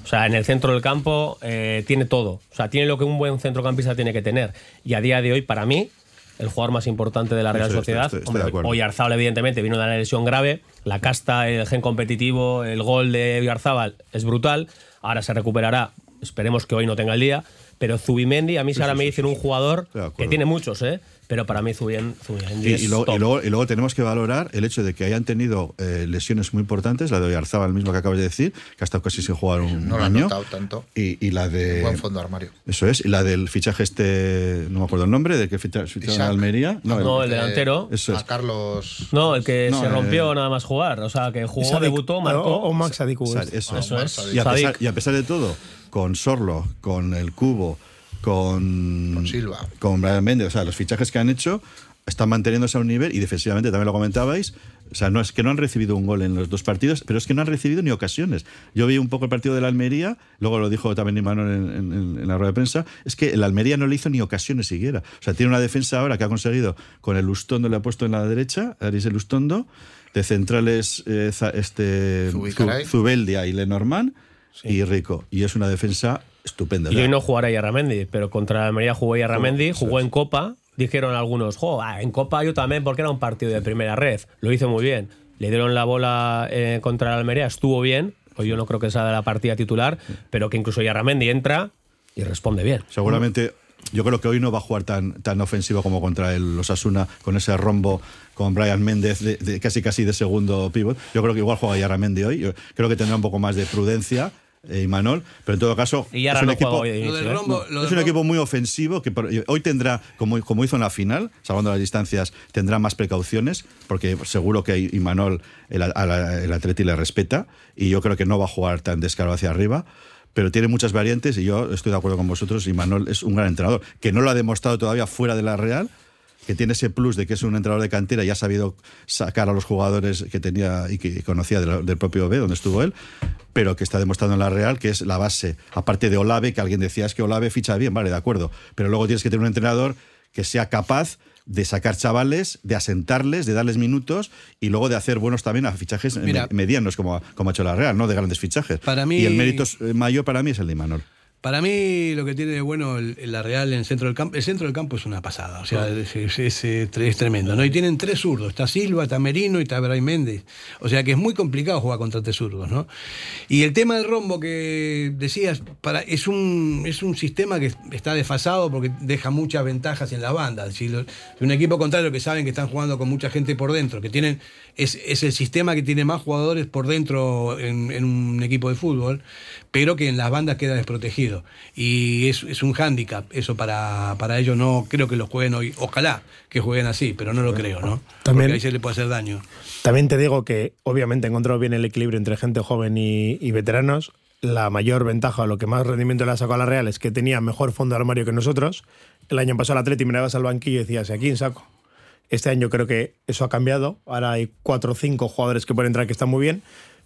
B: O sea, en el centro del campo eh, tiene todo. O sea, tiene lo que un buen centrocampista tiene que tener. Y a día de hoy, para mí, el jugador más importante de la Real
G: estoy-
B: Sociedad,
G: estoy- estoy
B: hombre. Oyarzábal evidentemente vino de una lesión grave, la casta, el gen competitivo, el gol de Oyarzábal es brutal, ahora se recuperará, esperemos que hoy no tenga el día, pero Zubimendi, a mí
G: Sí,
B: ahora me dicen un jugador que tiene muchos, ¿eh? Pero para mí Zubien- Zubimendi
G: Y,
B: es
G: y luego,
B: top.
G: y luego- y luego tenemos que valorar el hecho de que hayan tenido eh, lesiones muy importantes, la de Oyarzábal mismo que acabas de decir, que ha estado casi sin jugar un
C: No
G: año.
C: notado tanto.
G: Y, y la de.
C: Buen fondo de armario.
G: Eso es, y la del fichaje este, no me acuerdo el nombre, del que ficha- ficharon
C: Isaac.
G: a Almería.
B: No, el delantero.
G: Eso
C: A
G: es.
C: Carlos.
B: No, el que
G: No,
B: se
G: eh,
B: rompió nada más jugar, o sea, que jugó,
F: Sadik-
B: debutó, marcó.
F: O, o Max este.
G: Eso,
B: Eso
C: es.
G: Y a, pesar, y a pesar de todo, con Sorlo, con el Cubo, con,
C: Con Silva.
G: con Brian Méndez, o sea, los fichajes que han hecho están manteniéndose a un nivel y defensivamente también lo comentabais. O sea, no es que no han recibido un gol en los dos partidos, pero es que no han recibido ni ocasiones. Yo vi un poco el partido de la Almería, luego lo dijo también Imanol en, en- en la rueda de prensa, es que el Almería no le hizo ni ocasiones siquiera. O sea, tiene una defensa ahora que ha conseguido con el Lustondo, le ha puesto en la derecha, Aris el Lustondo, de centrales eh, este, Zubeldia y Lenormand y Rico. Y es una defensa estupenda.
B: Y hoy no jugará Yarramendi, pero contra la Almería jugó Yarramendi, jugó en Copa. Dijeron algunos, jo, ah, en Copa yo también, porque era un partido de primera red. Lo hizo muy bien. Le dieron la bola eh, contra la Almería, estuvo bien. Hoy yo no creo que sea de la partida titular, pero que incluso Yarramendi entra y responde bien.
G: Seguramente, yo creo que hoy no va a jugar tan, tan ofensivo como contra el Osasuna, con ese rombo con Brian Méndez, de, de- casi casi de segundo pivot. Yo creo que igual juega Yarramendi hoy. Yo creo que tendrá un poco más de prudencia. Eh, Imanol, pero en todo caso
B: Y
G: es un
B: no
G: equipo,
B: de inicio, ¿eh?
A: rombo,
G: es un muy ofensivo que por- hoy tendrá, como, como hizo en la final, salvando las distancias, tendrá más precauciones, porque seguro que Imanol, el, el Atleti le respeta, y yo creo que no va a jugar tan descarado hacia arriba. Pero tiene muchas variantes y yo estoy de acuerdo con vosotros. Imanol es un gran entrenador, que no lo ha demostrado todavía fuera de la Real, que tiene ese plus de que es un entrenador de cantera y ha sabido sacar a los jugadores que tenía y que conocía del, del propio B, donde estuvo él, pero que está demostrando en la Real que es la base. Aparte de Olave, que alguien decía es que Olave ficha bien, vale, de acuerdo, pero luego tienes que tener un entrenador que sea capaz de sacar chavales, de asentarles, de darles minutos y luego de hacer buenos también a fichajes
A: Mira.
G: me- medianos, como, como ha hecho la Real, no de grandes fichajes.
A: Para mí-
G: Y el mérito eh, mayor para mí es el de Imanol.
A: Para mí lo que tiene de bueno la Real en el centro del campo, el centro del campo es una pasada, o sea, es, es- es, tre- es tremendo, ¿no? Y tienen tres zurdos, está Silva, está Merino y está Bray Méndez, o sea que es muy complicado jugar contra tres zurdos, ¿no? Y el tema del rombo que decías, para, es, un, es un sistema que está desfasado porque deja muchas ventajas en la banda, si, un equipo contrario que saben que están jugando con mucha gente por dentro, que tienen, es, es el sistema que tiene más jugadores por dentro en, en un equipo de fútbol, pero que en las bandas queda desprotegido. Y es, es un hándicap, eso para, para ellos no creo que lo jueguen hoy. Ojalá que jueguen así, pero no lo creo, ¿no?
F: También-
A: Porque ahí se le puede hacer daño.
F: También te digo que obviamente encontró bien el equilibrio entre gente joven y, y veteranos. La mayor ventaja, o lo que más rendimiento le ha sacado a la Real es que tenía mejor fondo de armario que nosotros. El año pasado el Atleti mirabas al banquillo y decías, ¿a quién saco? Este año creo que eso ha cambiado. Ahora hay cuatro o cinco jugadores que pueden entrar que están muy bien.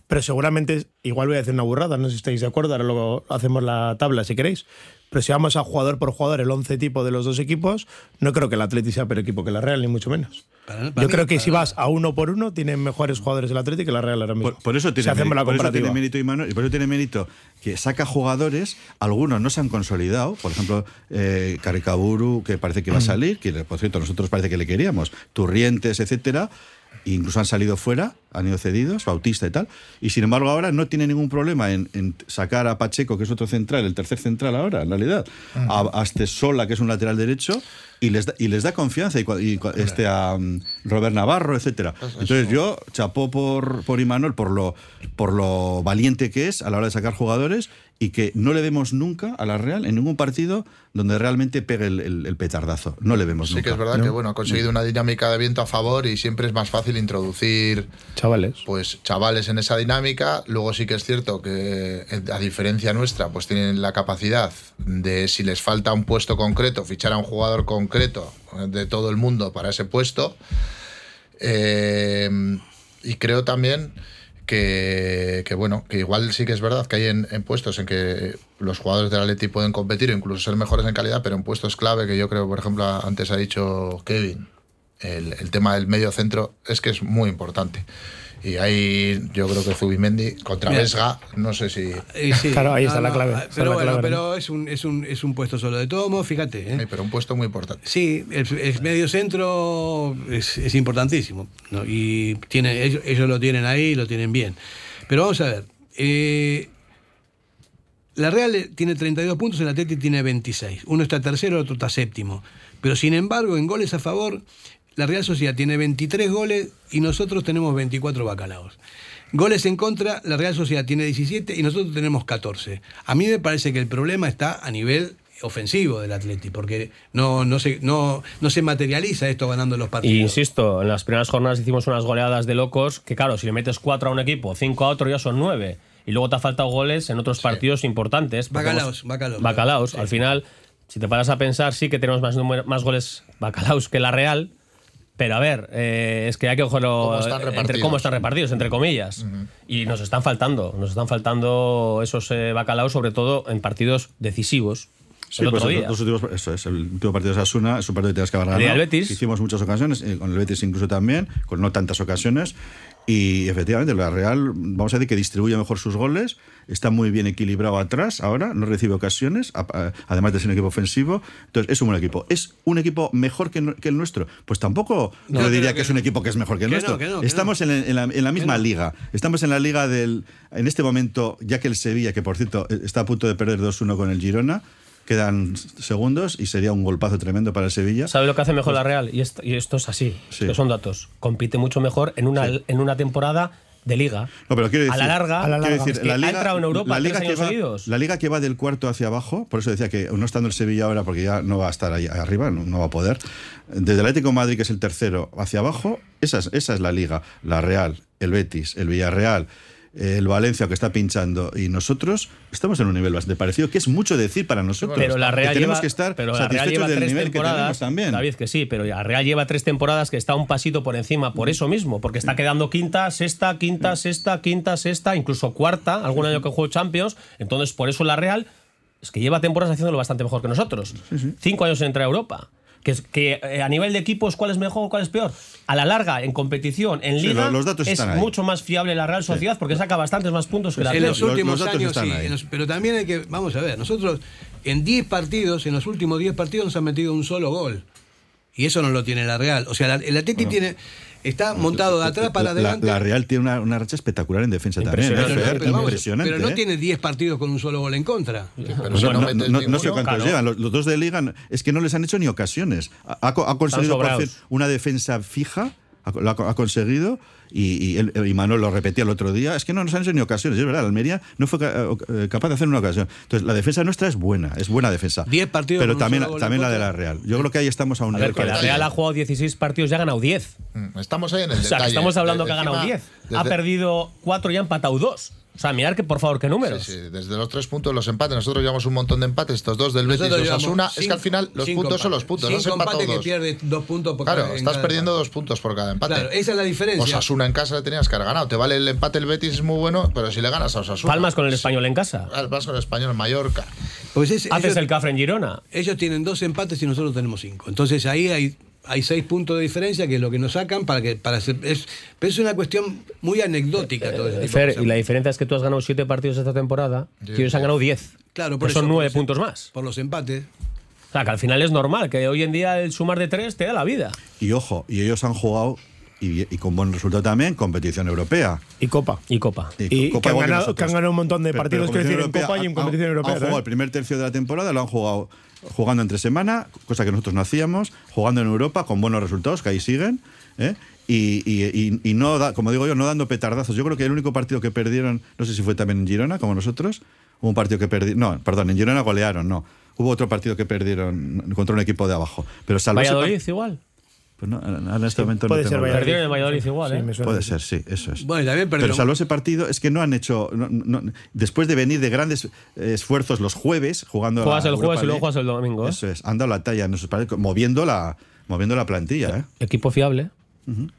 F: Pero seguramente, igual voy a decir una burrada, no sé si estáis de acuerdo, ahora luego hacemos la tabla si queréis. Pero si vamos a jugador por jugador, el 11 tipo de los dos equipos, no creo que el Atleti sea peor equipo que la Real, ni mucho menos.
A: Para- para
F: Yo
A: mí,
F: creo que
A: para
F: si vas a uno por uno, tienen mejores jugadores el Atlético que la Real ahora mismo.
G: Por, por eso tiene,
F: si hacemos
G: mérito,
F: la
G: por eso
F: comparativa.
G: tiene mérito Imanol, y por eso tiene mérito que saca jugadores, algunos no se han consolidado, por ejemplo, eh, Caricaburu, que parece que va a salir, que por cierto nosotros parece que le queríamos, Turrientes, etcétera, incluso han salido fuera, han ido cedidos, Bautista y tal, y sin embargo ahora no tiene ningún problema en, en sacar a Pacheco, que es otro central, el tercer central ahora, en realidad, a, a este Sola, que es un lateral derecho, y les da, y les da confianza, y, este a mm, Robert Navarro, etcétera. Entonces yo chapó por, por Imanol por lo, por lo valiente que es a la hora de sacar jugadores y que no le vemos nunca a la Real en ningún partido donde realmente pegue el, el- el petardazo. No le vemos
C: Sí
G: nunca.
C: que es verdad
G: ¿no?
C: que bueno, ha conseguido una dinámica de viento a favor y siempre es más fácil introducir
F: Chavales.
C: pues chavales en esa dinámica. Luego sí que es cierto que eh, a diferencia nuestra, pues tienen la capacidad de si les falta un puesto concreto, fichar a un jugador concreto eh, de todo el mundo para ese puesto. Eh, y creo también que, que, bueno, que igual sí que es verdad que hay en, puestos en que los jugadores del Atleti pueden competir o incluso ser mejores en calidad, pero en puestos clave que yo creo, por ejemplo, antes ha dicho Kevin, el, el tema del medio centro es que es muy importante. Y ahí yo creo que Zubimendi contra
A: Mira.
C: Vesga, no sé si...
A: Sí.
F: Claro, ahí está la clave, está
A: Pero
F: la
A: bueno,
F: clave,
A: pero es un, es, un, es un puesto solo. De todos modos, fíjate. ¿eh?
C: Sí, pero un puesto muy importante.
A: Sí, el, el medio centro es, es importantísimo. ¿no? Y tiene, ellos, ellos lo tienen ahí, lo tienen bien. Pero vamos a ver. eh, la Real tiene 32 puntos, el Atleti tiene 26. Uno está tercero, el otro está séptimo. Pero sin embargo, en goles a favor, la Real Sociedad tiene 23 goles y nosotros tenemos 24 bacalaos. Goles en contra, la Real Sociedad tiene 17 y nosotros tenemos 14. A mí me parece que el problema está a nivel ofensivo del Atleti, porque no, no, se, no, no se materializa esto ganando los
B: Y
A: partidos.
B: insisto, en las primeras jornadas hicimos unas goleadas de locos que, claro, si le metes cuatro a un equipo, cinco a otro, ya son nueve. Y luego te ha faltado goles en otros partidos importantes.
A: Bacalaos, bacalaos.
B: Bacalaos.
A: Sí.
B: Al final, si te paras a pensar, sí que tenemos más, más goles bacalaos que la Real. Pero a ver, eh, es que hay que cogerlo
C: ¿Cómo están
B: entre
C: repartidos?
B: cómo están repartidos, entre comillas. Y nos están faltando, nos están faltando esos eh, bacalaos, sobre todo en partidos decisivos.
G: Sí,
B: el
G: pues
B: otro día.
G: dos últimos- eso es, el último partido de Sasuna es un partido que tienes que haber
B: El
G: ganado.
B: del Betis.
G: Hicimos muchas ocasiones, eh, con el Betis incluso también, con no tantas ocasiones. Y efectivamente, la Real, vamos a decir que distribuye mejor sus goles, está muy bien equilibrado atrás ahora, no recibe ocasiones, además de ser un equipo ofensivo. Entonces, es un buen equipo. ¿Es un equipo mejor que, no- que el nuestro? Pues tampoco
A: No,
G: yo diría
A: que
G: que, es
A: no.
G: un equipo que es mejor que el
A: Que
G: nuestro. Estamos en, en la, en la misma liga. Estamos en la liga del. En este momento, ya que el Sevilla, que por cierto eh, está a punto de perder 2-1 con el Girona, quedan segundos y sería un golpazo tremendo para el Sevilla.
B: ¿Sabe lo que hace mejor la Real? Y esto, y esto es así,
G: Pues Sí.
B: que son datos. Compite mucho mejor en una, en una temporada de liga.
G: No, pero quiero decir,
B: a la larga,
F: a la
G: quiero
F: larga.
G: decir,
B: es que
G: la
B: ha
G: liga,
B: entrado en Europa
G: la liga
B: tres
G: que
B: años
G: va,
B: seguidos.
G: la liga que va del cuarto hacia abajo, por eso decía que no estando el Sevilla ahora, porque ya no va a estar ahí arriba, no, no va a poder. Desde el Atlético de Madrid, que es el tercero, hacia abajo, esa es, esa es la liga. La Real, el Betis, el Villarreal, el Valencia que está pinchando y nosotros estamos en un nivel bastante parecido, que es mucho decir para nosotros.
B: Pero la
G: Que
B: Real
G: tenemos
B: lleva,
G: que estar
B: pero
G: satisfechos
B: lleva
G: del
B: tres
G: nivel que tenemos también.
B: David, que sí, pero la Real lleva tres temporadas que está un pasito por encima, por eso mismo, porque está quedando quinta, sexta, quinta, sexta, quinta, sexta, incluso cuarta, algún año que juego Champions. Entonces, por eso la Real es que lleva temporadas haciéndolo bastante mejor que nosotros. Cinco años en entrar a Europa. Que, eh, a nivel de equipos, ¿cuál es mejor, cuál es peor? A la larga, en competición, en liga,
G: lo- los datos
B: es
G: ahí.
B: mucho más fiable la Real Sociedad porque saca bastantes más puntos que la
A: en los
G: los-
A: últimos
G: los datos
A: años
G: están
A: sí, en pero también hay que, vamos a ver, nosotros en 10 partidos, en los últimos 10 partidos nos han metido un solo gol. Y eso no lo tiene la Real. O sea, la- el Atleti tiene, está montado de atrás para
G: La-
A: adelante.
G: La, Real tiene una, una racha espectacular en defensa también.
B: Impresionante.
G: ¿eh,
A: pero, vamos,
G: impresionante.
A: pero no
G: ¿eh?
A: tiene 10 partidos con un solo gol en contra.
C: Pero si
G: No,
C: no,
G: no, no- no sé cuántos
B: claro.
G: llevan. Los, los dos de liga es que no les han hecho ni ocasiones. Ha, ha ha conseguido por
B: sobrados.
G: fin una defensa fija, ha, lo ha, ha conseguido. Y, y, él- y Manuel lo repetía el otro día, es que no nos han hecho ni ocasiones, es verdad, la Almería no fue ca- eh, capaz de hacer una ocasión. Entonces, la defensa nuestra es buena, es buena defensa.
A: 10 partidos
G: Pero también,
A: gol
G: también la de la Real. Yo creo que ahí estamos a un
B: A ver,
G: nivel
B: que la. Real ha jugado 16 partidos y ha ganado 10.
C: Mm, Estamos ahí en el
B: O sea, que estamos hablando que ha ganado
C: encima,
B: 10. Ha perdido 4 y ha empatado 2. O sea, mirar que por favor, qué números.
C: Sí, sí, desde los tres puntos, los empates. Nosotros llevamos un montón de empates, estos dos del Betis y
A: Nosotros
C: los
A: llevamos
C: Asuna. Es que al final los puntos son los puntos. No se
A: empates que
C: dos.
A: pierde dos puntos por
C: Claro,
A: cada-
C: estás perdiendo
A: empate.
C: dos puntos por cada empate.
A: Claro, esa es la diferencia.
C: Osasuna en casa le tenías que haber ganado. Te vale el empate el Betis, es muy bueno, pero si le ganas a Osasuna.
B: Palmas con el español en casa.
C: Palmas con el español en Mallorca.
A: Pues es-
B: Haces
A: ellos,
B: el cafre en Girona.
A: ellos tienen dos empates y nosotros tenemos cinco. Entonces ahí hay, hay seis puntos de diferencia, que es lo que nos sacan para que para hacer- es, pero es una cuestión muy anecdótica todo ese tipo de
B: Fer, y la diferencia es que tú has ganado siete partidos esta temporada y ellos han ganado 10.
A: Claro, por
B: que son
A: eso,
B: nueve
A: por
B: puntos más.
A: Por los empates.
B: O sea, que al final es normal, que hoy en día el sumar de tres te da la vida.
G: Y ojo, y ellos han jugado, y, y con buen resultado también, competición europea.
F: Y Copa.
B: Y Copa.
F: Y que han, ganado, que han ganado un montón de partidos, quiero decir, en Copa y en competición europea.
G: Han jugado el primer tercio de la temporada, lo han jugado jugando entre semana, cosa que nosotros no hacíamos, jugando en Europa con buenos resultados, que ahí siguen. ¿eh? Y, y- y- no, da- como digo yo, no dando petardazos. Yo creo que el único partido que perdieron, no sé si fue también en Girona, como nosotros, hubo un partido que perdieron, no, perdón, en Girona golearon, no. Hubo otro partido que perdieron contra un equipo de abajo. Pero
B: Valladolid igual.
G: Pues no, en este momento
F: puede
G: no
F: ser
G: tengo la-
F: Valladolid.
B: Perdieron en Valladolid igual,
F: Sí,
B: ¿eh?
G: Puede ser, sí, eso es.
A: Bueno, y también
G: Pero salvo ese partido, es que no han hecho. no- no- después de venir de grandes eh, esfuerzos los jueves, jugando.
B: Juegas
G: la
B: el jueves y luego juegas el domingo. ¿eh?
G: Eso es, han dado la talla moviendo la, moviendo la plantilla, ¿eh?
B: Equipo fiable.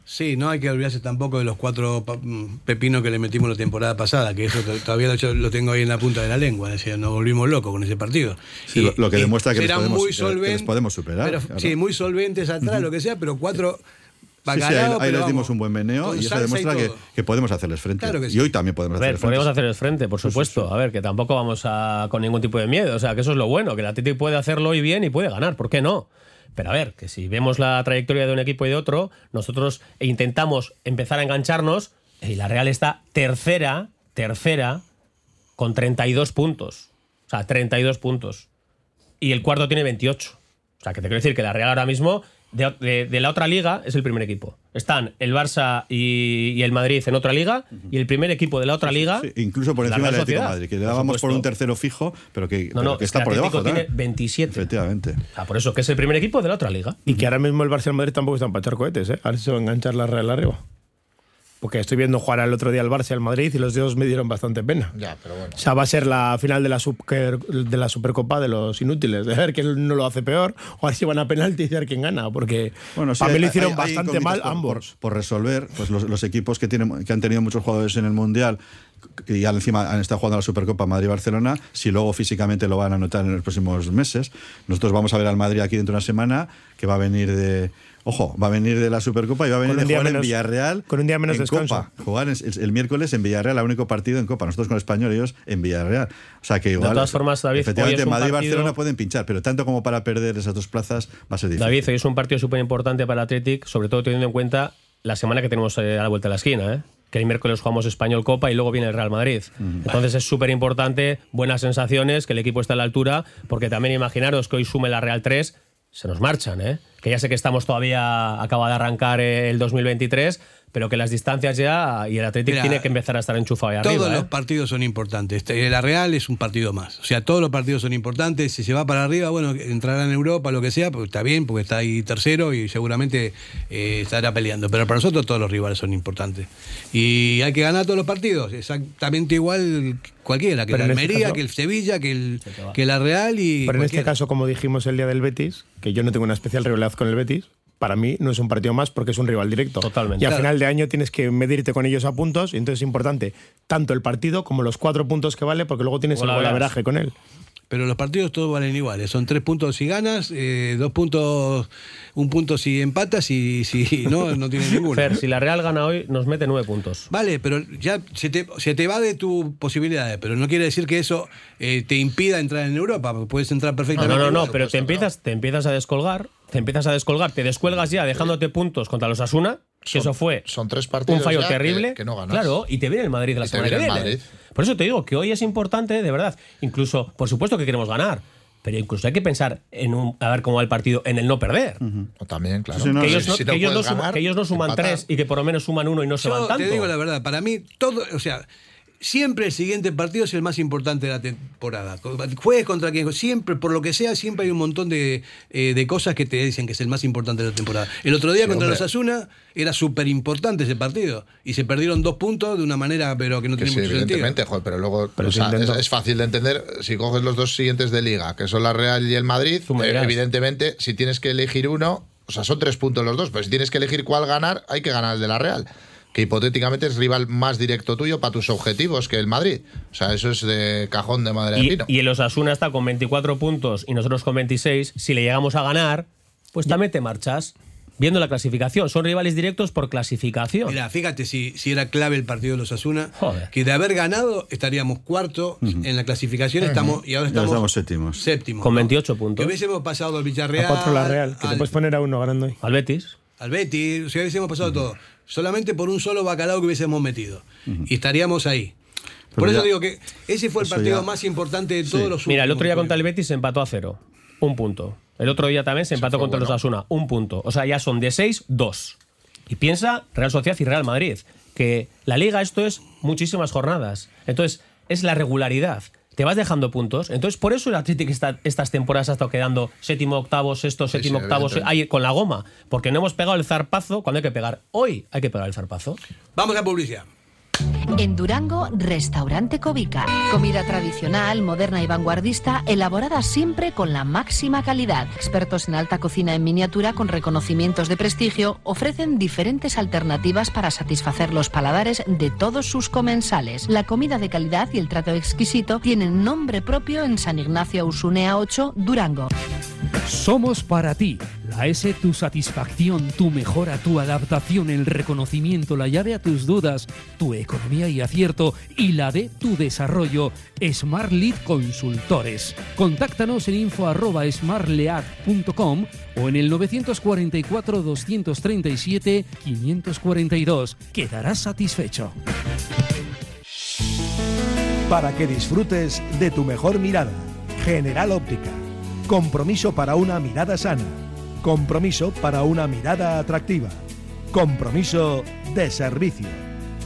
A: Sí, no hay que olvidarse tampoco de los cuatro mm, pepinos que le metimos la temporada pasada, que eso to- todavía lo, tengo ahí en la punta de la lengua. Es decir, nos volvimos locos con ese partido.
G: Sí, lo- lo que demuestra que les podemos-
A: muy
G: que les podemos superar,
A: pero-
G: claro.
A: Sí, muy solventes atrás, lo que sea, pero cuatro.
G: Sí, sí, ahí, ahí les dimos
A: vamos,
G: un buen meneo y eso
A: y
G: demuestra que, podemos hacerles frente.
A: Claro que sí.
G: Y hoy también podemos
B: A ver,
G: hacerles frente.
B: podemos hacerles frente, por supuesto. A ver, que tampoco vamos a con ningún tipo de miedo. O sea, que eso es lo bueno, que el Atlético puede hacerlo hoy bien y puede ganar. ¿Por qué no? Pero a ver, que si vemos la trayectoria de un equipo y de otro, nosotros intentamos empezar a engancharnos y la Real está tercera, tercera, con 32 puntos. O sea, 32 puntos. Y el cuarto tiene 28. O sea, que te quiero decir que la Real ahora mismo, de, de- de la otra liga, es el primer equipo. Están el Barça y, y el Madrid en otra liga, y el primer equipo de la otra liga.
G: Sí, incluso por
B: la
G: encima del Atlético de Madrid, que le dábamos por un tercero fijo, pero que,
B: No,
G: pero
B: no,
G: que
B: es
G: está
B: que
G: por
B: el
G: debajo.
B: Tiene
G: también.
B: 27.
G: Efectivamente.
B: Ah, por eso, que es el primer equipo de la otra liga.
F: Y que ahora mismo el Barça y el Madrid tampoco están para echar cohetes, ¿eh? A ver si se va a enganchar la Real arriba. Porque estoy viendo jugar el otro día al Barça y al Madrid y los dos me dieron bastante pena.
C: Ya, pero bueno.
F: O sea, va a ser la final de la, super, de la Supercopa de los inútiles. De ver quién no lo hace peor o a ver si van a penalti y ver quién gana. Porque
G: Bueno, sí,
F: lo hicieron
G: hay- hay
F: bastante mal
G: por-
F: ambos.
G: Por, por resolver, pues los, los equipos que, tienen, que han tenido muchos jugadores en el Mundial y ya encima han estado jugando la Supercopa Madrid-Barcelona, si luego físicamente lo van a notar en los próximos meses. Nosotros vamos a ver al Madrid aquí dentro de una semana, que va a venir de... Ojo, va a venir de la Supercopa y va a venir
F: Con
G: de
F: un día
G: jugar en
F: menos-
G: Villarreal.
F: con un día menos
G: en
F: descanso.
G: Copa. Jugar el, el miércoles en Villarreal, el único partido en Copa. Nosotros con Español, ellos en Villarreal. O sea que igual.
B: todas formas, David, hoy
G: efectivamente,
B: es un
G: Madrid y
B: partido-
G: Barcelona pueden pinchar, pero tanto como para perder esas dos plazas va a ser difícil.
B: David, hoy es un partido súper importante para el Athletic, sobre todo teniendo en cuenta la semana que tenemos eh, a la vuelta de la esquina, ¿eh? que el miércoles jugamos Español Copa y luego viene el Real Madrid. Entonces es súper importante, buenas sensaciones, que el equipo esté a la altura, porque también imaginaros que hoy sume la Real 3, se nos marchan, ¿eh? Que ya sé que estamos todavía, acaba de arrancar eh, el 2023, pero que las distancias ya y el Athletic
A: Mira,
B: tiene que empezar a estar enchufado ahí
A: Todos
B: arriba.
A: los
B: ¿eh?
A: partidos son importantes. Este, La Real es un partido más. O sea, todos los partidos son importantes. Si se va para arriba, bueno, entrará en Europa, lo que sea, pues está bien, porque está ahí tercero y seguramente eh, estará peleando. Pero para nosotros todos los rivales son importantes. Y hay que ganar todos los partidos. Exactamente igual cualquiera, que
F: Pero
A: el
F: este
A: Almería,
F: caso-
A: que el Sevilla, que el, que la Real y.
F: Pero en este caso, como dijimos el día del Betis, que yo no tengo una especial rivalidad con el Betis, para mí no es un partido más porque es un rival directo.
B: Totalmente.
F: Y a
A: Claro.
F: final de año tienes que medirte con ellos a puntos, y entonces es importante tanto el partido como los cuatro puntos que vale, porque luego tienes el
B: Golaveraje.
F: con él.
A: Pero los partidos todos valen iguales. Son tres puntos si ganas, eh, dos puntos, un punto si empatas y si [laughs] no, no tienes ninguno.
B: Fer, si la Real gana hoy, nos mete nueve puntos.
A: Vale, pero ya se te, se te va de tus posibilidades, pero no quiere decir que eso eh, te impida entrar en Europa, puedes entrar
B: No,
A: perfectamente.
B: no, no,
A: igual.
B: pero te empiezas, te empiezas a descolgar, te empiezas a descolgar, te descuelgas ya dejándote puntos contra los Asuna, que
C: Son-
B: eso fue
C: son tres partidos
B: un fallo
C: ya
B: terrible.
C: que- que no ganas.
B: Claro, y te viene el Madrid la
C: Y te
B: semana que
C: viene.
B: Por eso te digo que hoy es importante, de verdad. Incluso, por supuesto que queremos ganar, pero incluso hay que pensar en un, a ver cómo va el partido, en el no perder.
C: O también, claro.
G: Sí, sí, no,
B: que, ellos no,
C: si
B: que ellos no
C: puedes
B: suma-
C: ganar,
B: que ellos no suman
C: empatar.
B: tres y que por lo menos suman uno y no se van
A: Yo
B: tanto.
A: te digo la verdad, para mí todo, o sea, siempre el siguiente partido es el más importante de la temporada. Juegues contra quien, siempre, por lo que sea, siempre hay un montón de, eh, de cosas que te dicen que es el más importante de la temporada. El otro día
C: Sí,
A: contra
C: hombre.
A: los Asuna era súper importante ese partido y se perdieron dos puntos de una manera, pero que no
C: Que
A: tiene
C: sí,
A: mucho sentido.
C: evidentemente, joder, pero luego
F: Pero
C: o
F: se
C: sea, es, es fácil de entender si coges los dos siguientes de liga, que son la Real y el Madrid, eh, evidentemente, si tienes que elegir uno, o sea, son tres puntos los dos, pero si tienes que elegir cuál ganar, hay que ganar el de la Real, que hipotéticamente es rival más directo tuyo para tus objetivos que el Madrid. O sea, eso es de cajón de madre de
B: Y,
C: pino.
B: y el Osasuna está con 24 puntos y nosotros con 26. Si le llegamos a ganar, pues también te marchas. viendo la clasificación. Son rivales directos por clasificación.
A: Mira, fíjate si, si era clave el partido de los Asuna,
B: Joder.
A: que de haber ganado estaríamos cuarto en la clasificación estamos y ahora
G: Y ahora
A: estamos,
G: estamos séptimos.
A: séptimos.
B: Con
A: ¿no?
B: 28
A: Que
B: puntos.
A: hubiésemos pasado al
F: A
A: Villarreal,
F: cuatro la Real, que te puedes poner a uno ganando hoy.
B: Al Betis.
A: al Betis, o sea, hubiésemos pasado todo. Solamente por un solo bacalao que hubiésemos metido. Y estaríamos ahí. por eso digo que ese fue el partido
G: ya-
A: más importante de todos los
B: Mira, el otro día contra el Betis se empató a cero. Un punto. El otro día también se empató contra los Asuna. Un punto. O sea, ya son de seis, dos. Y piensa Real Sociedad y Real Madrid. Que la liga esto es muchísimas jornadas. Entonces, es la regularidad. Te vas dejando puntos. Entonces, por eso el Athletic está- estas temporadas ha estado quedando séptimo, octavo, sexto, séptimo,
C: sí,
B: octavo,
C: evidentemente.
B: ahí con la goma. Porque no hemos pegado el zarpazo cuando hay que pegar. Hoy hay que pegar el zarpazo.
A: Vamos a publicidad.
H: En Durango, Restaurante Covica. Comida tradicional, moderna y vanguardista, elaborada siempre con la máxima calidad. Expertos en alta cocina en miniatura con reconocimientos de prestigio ofrecen diferentes alternativas para satisfacer los paladares de todos sus comensales. La comida de calidad y el trato exquisito tienen nombre propio en San Ignacio Usunea 8, Durango.
D: Somos para ti. La S, tu satisfacción, tu mejora, tu adaptación, el reconocimiento, la llave a tus dudas, tu economía y acierto y la de tu desarrollo. Smart Lead Consultores. Contáctanos en info arroba smartlead.com o en el 944 237 542. Quedarás satisfecho.
I: Para que disfrutes de tu mejor mirada. General Óptica. Compromiso para una mirada sana. Compromiso para una mirada atractiva. Compromiso de servicio.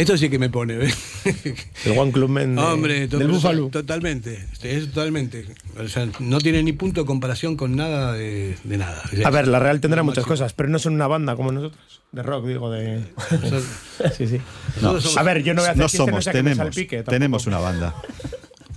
A: Esto sí que me pone. ¿ves? [laughs]
F: El One Club Men de-
A: Hombre, to-
F: del Búfalo.
A: totalmente. Es totalmente. O sea, no tiene ni punto de comparación con nada de, de nada.
F: A ver, la Real tendrá muchas
A: máximo.
F: cosas, pero no son una banda como nosotros. De rock, digo, de. [laughs] sí, sí. A ver, yo no voy a hacer
G: no
F: no
G: somos,
F: me
G: tenemos, tenemos una banda. [laughs]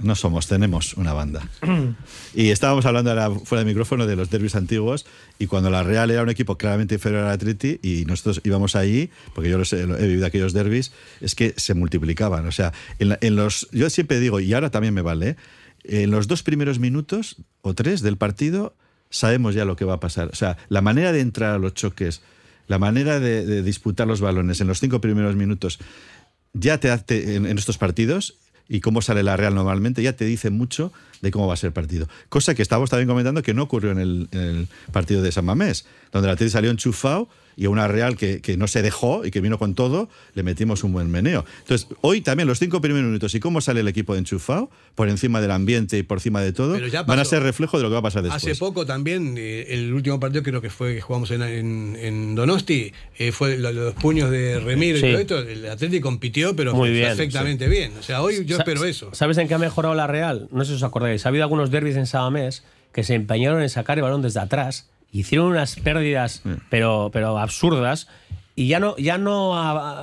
G: No somos, tenemos una banda. [clears throat] Y estábamos hablando ahora fuera de micrófono de los derbis antiguos y cuando la Real era un equipo claramente inferior al Atleti y nosotros íbamos allí, porque yo los he, he vivido aquellos derbis, es que se multiplicaban. O sea, en, la- en los, yo siempre digo, y ahora también me vale, ¿eh? en los dos primeros minutos o tres del partido sabemos ya lo que va a pasar. O sea, la manera de entrar a los choques, la manera de, de disputar los balones en los cinco primeros minutos, ya te hace en, en estos partidos y cómo sale la Real normalmente, ya te dice mucho de cómo va a ser el partido. Cosa que estábamos también comentando que no ocurrió en el, partido de San Mamés, donde el Atleti salió enchufado y a una Real que, que no se dejó y que vino con todo, le metimos un buen meneo. Entonces, hoy también los cinco primeros minutos y cómo sale el equipo de enchufado, por encima del ambiente y por encima de todo, van a ser reflejo de lo que va a pasar después.
A: Hace poco también, eh, el último partido creo que fue que jugamos en, en- en Donosti, eh, fue lo- los puños de Remiro
B: Sí.
A: y todo esto. El Atlético compitió, pero
B: Muy bien,
A: perfectamente bien. O sea, hoy yo
B: Sa-
A: espero eso.
B: ¿Sabes en qué ha mejorado la Real? No sé si os acordáis. Ha habido algunos derbis en Sabamés que se empeñaron en sacar el balón desde atrás. Hicieron unas pérdidas, pero, pero absurdas. Y ya no, ya no,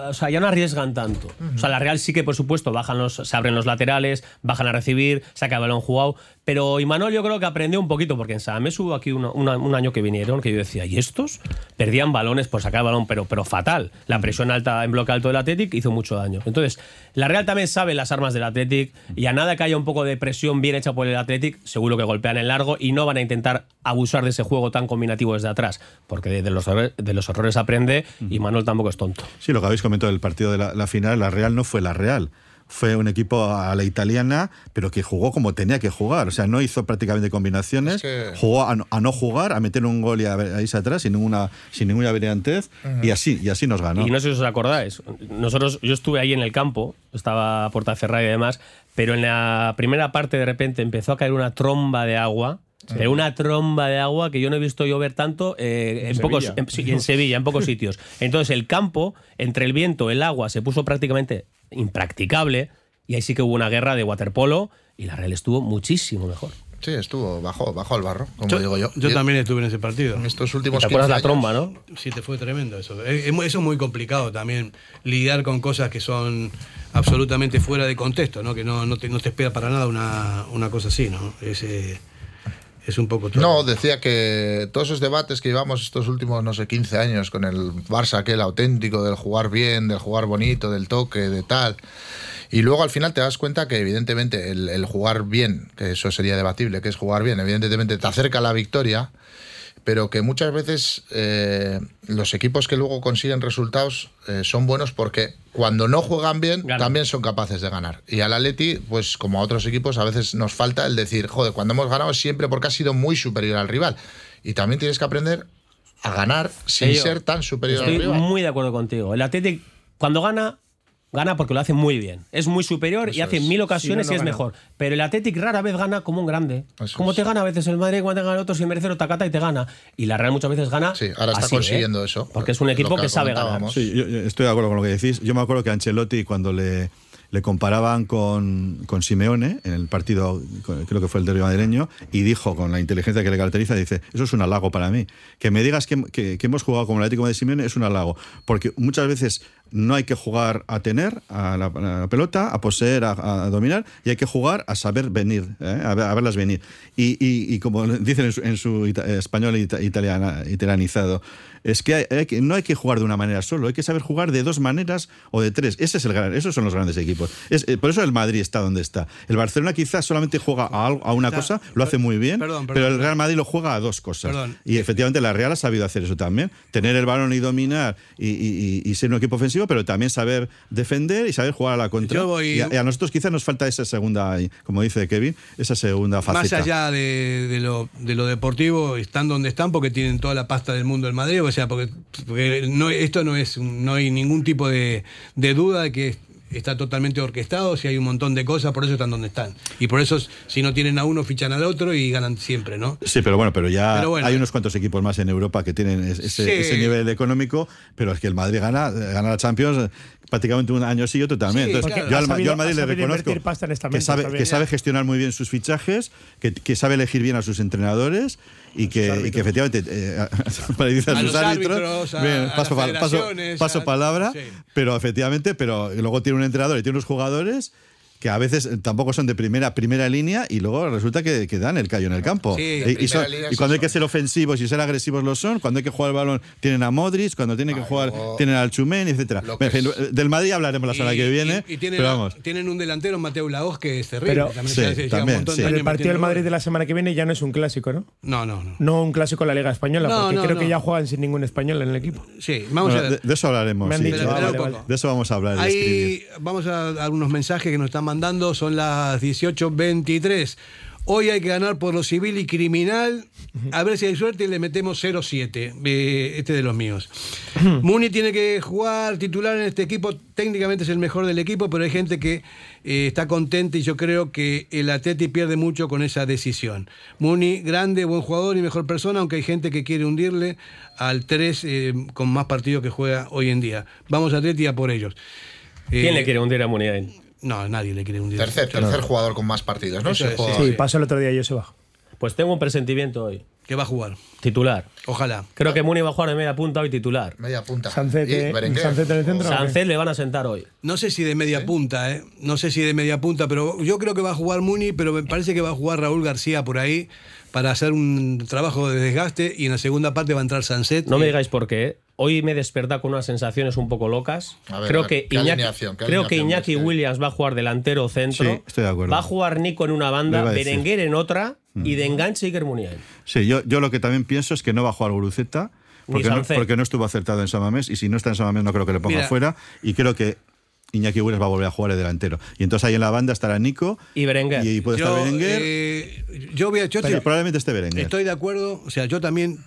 B: o sea, ya no arriesgan tanto. O sea, la Real sí que, por supuesto, bajan los, se abren los laterales, bajan a recibir, saca el balón jugado, Pero Imanol yo creo que aprendió un poquito, porque en Samamés hubo aquí una- un año que vinieron que yo decía, ¿y estos? Perdían balones por sacar el balón, pero, pero fatal. La presión alta en bloque alto del Athletic hizo mucho daño. Entonces, la Real también sabe las armas del Athletic y a nada que haya un poco de presión bien hecha por el Athletic, seguro que golpean en largo y no van a intentar abusar de ese juego tan combinativo desde atrás, porque de, de los, de los errores aprende y Manuel tampoco es tonto.
G: Sí, lo que habéis comentado del partido de la, la final, la Real no fue la Real. Fue un equipo a la italiana, pero que jugó como tenía que jugar. O sea, no hizo prácticamente combinaciones.
C: Es que-
G: Jugó a, no- a no jugar, a meter un gol y a, a irse atrás sin ninguna, sin ninguna brillantez. Y así, y así nos ganó.
B: Y no sé si os acordáis, nosotros, yo estuve ahí en el campo, estaba a puerta cerrada y demás, pero en la primera parte de repente empezó a caer una tromba de agua. Pero una tromba de agua que yo no he visto llover tanto eh, en,
F: En
B: pocos
F: Sevilla.
B: en, sí, en Sevilla, en pocos sitios. Entonces el campo, entre el viento, el agua, se puso prácticamente impracticable y ahí sí que hubo una guerra de waterpolo y la Real estuvo muchísimo mejor.
C: Sí, estuvo, bajó, bajó al barro, como
A: Yo,
C: digo yo.
A: yo también estuve en ese partido.
C: En estos últimos
B: ¿Te acuerdas
C: 15
B: la
C: años-
B: tromba, no?
A: Sí, te fue tremendo eso. Eso es muy complicado también, lidiar con cosas que son absolutamente fuera de contexto, ¿no? que no, no, te, no te espera para nada una, una cosa así. ¿no? Es, eh, es un poco...
C: No, decía que todos esos debates que llevamos estos últimos, no sé, 15 años con el Barça, aquel auténtico, del jugar bien, del jugar bonito, del toque, de tal. Y luego al final te das cuenta que evidentemente el, el jugar bien, que eso sería debatible, que es jugar bien, evidentemente te acerca a la victoria, pero que muchas veces eh, los equipos que luego consiguen resultados eh, son buenos porque cuando no juegan bien también son capaces de ganar. Y al Atleti, pues como a otros equipos, a veces nos falta el decir, joder, cuando hemos ganado siempre porque has sido muy superior al rival. Y también tienes que aprender a ganar sin
B: Ello,
C: ser tan superior al
B: Estoy
C: rival.
B: muy de acuerdo contigo. El Athletic, cuando gana, gana porque lo hace muy bien. Es muy superior y hace
C: es.
B: mil ocasiones
F: Si no, no
B: y es
F: gana.
B: mejor. Pero el Athletic rara vez gana como un grande.
C: Eso
B: como
C: es.
B: te gana a veces el Madrid, cuando te gana el otro sin merecer tacata y te gana. Y la Real muchas veces gana.
C: Sí, ahora está
B: así, ¿eh?
C: consiguiendo eso.
B: Porque es un equipo
C: que
B: que, sabe ganar.
G: Sí, yo, yo estoy de acuerdo con lo que decís. Yo me acuerdo que Ancelotti, cuando le, le comparaban con, con Simeone en el partido, creo que fue el derbi madrileño, y dijo con la inteligencia que le caracteriza, dice, eso es un halago para mí. Que me digas que, que- que hemos jugado como el Atlético de Simeone es un halago. Porque muchas veces no hay que jugar a tener a la, a la pelota, a poseer, a, a dominar, y hay que jugar a saber venir, ¿eh? a, ver- a verlas venir. Y, y- y como [laughs] dicen en su, en su ita- español ita- italiana, italianizado, es que, hay- hay que- no hay que jugar de una manera solo, hay que saber jugar de dos maneras o de tres. Ese es el gran, esos son los grandes equipos. Es, eh, por eso el Madrid está donde está. El Barcelona quizás solamente juega a, algo- a una cosa, lo hace muy bien,
A: Perdón, perdón,
G: pero el. Real Madrid lo juega a dos cosas.
A: Perdón.
G: Y efectivamente la Real ha sabido hacer eso también. Tener el balón y dominar y- y ser un equipo ofensivo, pero también saber defender y saber jugar a la contra.
A: Yo voy-
G: Y, a, y a nosotros quizás nos falta esa segunda, como dice Kevin, esa segunda faceta.
A: Más allá de, de lo, de lo deportivo, están donde están porque tienen toda la pasta del mundo del Madrid. O sea, porque, porque no, esto no es no hay ningún tipo de, de duda de que está totalmente orquestado, si hay un montón de cosas, por eso están donde están. Y por eso, si no tienen a uno, fichan al otro y ganan siempre, ¿no?
G: Sí, pero bueno, pero ya
A: Pero bueno.
G: hay unos cuantos equipos más en Europa que tienen es- ese,
A: Sí.
G: ese nivel económico, pero es que el Madrid gana, gana la Champions eh, prácticamente un año sí y otro también.
A: Sí,
G: Entonces,
A: claro.
G: yo, al,
F: sabido-
G: yo al Madrid le reconozco
F: invertir pasta en
G: que sabe,
F: también.
G: que sabe gestionar muy bien sus fichajes, que, que sabe elegir bien a sus entrenadores y que, y que efectivamente eh, [laughs] para a,
A: A
G: sus árbitros,
A: a-
G: bien, paso, palabra,
A: sí.
G: pero efectivamente, pero luego tiene un entrenador y tiene unos jugadores que a veces eh, tampoco son de primera primera línea y luego resulta que, que dan el callo en el campo.
A: Sí,
G: y, son- cuando hay que ser ofensivos y ser agresivos lo son, cuando hay que jugar el balón tienen a Modric, cuando tienen que jugar tienen al Chumén, etcétera. Del Madrid hablaremos la semana que viene,
A: y- y tienen,
G: pero vamos.
A: tienen un delantero, Mateo Laos, que es terrible.
F: Pero-
A: también
G: Sí,
A: se
G: sí.
A: de
F: Pero el partido del Madrid de la semana que viene ya no es un clásico, ¿no?
A: No, no, no.
F: No un clásico en la Liga Española,
A: No,
F: porque
A: no,
F: creo
A: no.
F: que ya juegan sin ningún español en el equipo.
A: Sí, vamos
G: Bueno,
A: a
G: de, de eso hablaremos.
F: Me han
G: sí.
F: dicho,
A: Espera,
F: vale,
A: espera un
F: vale.
A: poco.
G: De eso vamos a hablar. de.
A: Ahí vamos a dar unos mensajes que nos están mandando. Son las 18.23. Hoy hay que ganar por lo civil y criminal. A ver si hay suerte y le metemos 0-7. Eh, este de los míos. Muni tiene que jugar titular en este equipo. Técnicamente es el mejor del equipo, pero hay gente que eh, está contenta y yo creo que el Atleti pierde mucho con esa decisión. Muni, grande, buen jugador y mejor persona, aunque hay gente que quiere hundirle al 3 eh, con más partidos que juega hoy en día. Vamos a Atleti a por ellos.
B: ¿Quién
A: Eh,
B: le quiere hundir a Muniain?
A: No, nadie le quiere hundir.
C: Tercer, tercer jugador con más partidos, ¿no?
A: Eso
F: Sí, pasó el otro día Joseba.
B: Pues tengo un presentimiento hoy.
A: que va a jugar.
B: Titular.
A: Ojalá.
B: Creo que Muni va a jugar de media punta hoy titular.
C: Media punta.
F: Sánchez,
C: Y
F: eh. Sánchez en el centro. ¿o qué?
B: Sánchez le van a sentar hoy.
A: No sé si de media punta, ¿eh? No sé si de media punta, pero yo creo que va a jugar Muni, pero me parece que va a jugar Raúl García por ahí para hacer un trabajo de desgaste y en la segunda parte va a entrar Sanset.
B: No me
A: Eh,
B: digáis por qué. Hoy me he despertado con unas sensaciones un poco locas.
C: A ver,
B: creo
C: a ver,
B: que
C: ¿qué
B: Iñaki, creo que Iñaki Williams va a jugar delantero o centro.
G: Sí, estoy de acuerdo.
B: Va a jugar Nico en una banda.
G: Mm.
B: Berenguer en otra y de enganche Iker Muniain.
G: Sí, yo, yo lo que también pienso es que no va a jugar Guruceta porque no,
B: Sancet.
G: porque no estuvo acertado en Samamés y si no está en Samamés no creo que le ponga
A: Mira.
G: fuera y creo que Iñaki Williams va a volver a jugar de delantero. Y entonces ahí en la banda estará Nico
B: Y Berenguer.
G: y puede
A: yo,
G: estar Berenguer.
A: eh, yo voy a- yo
G: pero
A: te-
G: probablemente esté Berenguer.
A: Estoy de acuerdo, o sea, yo también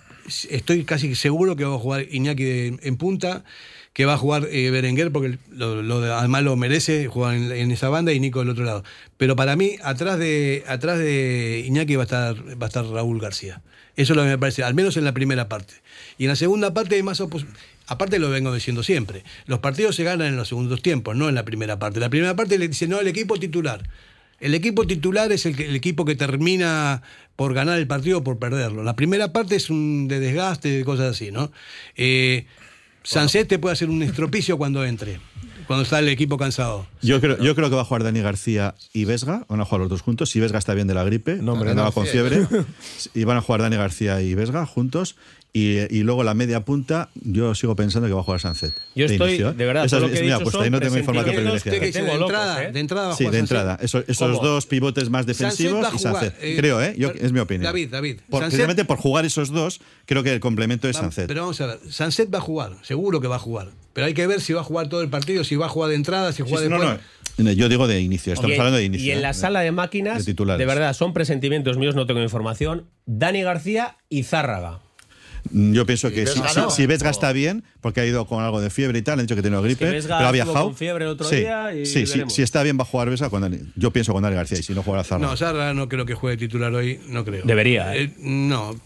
A: estoy casi seguro que va a jugar Iñaki en punta, que va a jugar eh, Berenguer, porque lo, lo de- además lo merece jugar en, esa banda y Nico del otro lado. Pero para mí, atrás de, atrás de Iñaki va a estar, va a estar Raúl García. Eso es lo que me parece, al menos en la primera parte. Y en la segunda parte hay más opos- Aparte lo vengo diciendo siempre, los partidos se ganan en los segundos tiempos, no en la primera parte. La primera parte le dice, no, el equipo titular. El equipo titular es el, que- el equipo que termina por ganar el partido o por perderlo. La primera parte es un de desgaste, de cosas así, ¿no? Eh, Sancet te puede hacer un estropicio cuando entre, cuando está el equipo cansado.
G: Yo creo, yo creo que va a jugar Dani García y Vesga. Van a jugar los dos juntos. Si Vesga está bien de la gripe,
F: No, hombre,
G: andaba
F: no.
G: con fiebre. [laughs] y van a jugar Dani García y Vesga juntos. Y, y luego la media punta, yo sigo pensando que va a jugar Sánchez.
B: Yo
G: de
B: estoy,
G: inicio, ¿eh?
B: de verdad,
G: Esa
B: todo
G: es,
B: lo que
G: es
B: he
G: mi
B: dicho
G: apuesta
B: son
G: y no tengo información privilegiada.
B: que tengo
A: de,
B: locos,
A: entrada,
B: ¿eh?
A: de entrada va a
G: Sí,
A: jugar
G: de
A: Sancet.
G: entrada. Esos, dos pivotes más
A: Sancet
G: defensivos y
A: jugar,
G: Sánchez.
A: eh,
G: creo, ¿eh? Yo,
A: pero-
G: es mi opinión.
A: David, David,
G: Por, precisamente por jugar esos dos, creo que el complemento es
A: Va-
G: Sánchez.
A: Pero vamos a ver, Sanset va a jugar, seguro que va a jugar. Pero hay que ver si va a jugar todo el partido, si va a jugar de entrada, si
G: Sí,
A: juega
G: sí, no,
A: después.
G: no. Yo digo de inicio, estamos
B: Y
G: hablando de inicio.
B: Y en
G: ¿eh?
B: la sala de máquinas,
G: de
B: de, verdad, son presentimientos míos, no tengo información. Dani García y Zárraga.
G: Yo pienso que si,
C: Vesga
G: si, Vesga está bien, porque ha ido con algo de fiebre y tal, han dicho que tiene gripe,
B: que
G: pero ha viajado.
B: con fiebre el otro
G: sí,
B: día y
G: sí, sí,
B: veremos.
G: si está bien va a jugar Vesga con Dani. Yo pienso con Dani García y si no juega Zarra.
A: No, Sarra no creo que juegue titular hoy, no creo.
B: Debería, ¿eh?
A: Eh, no,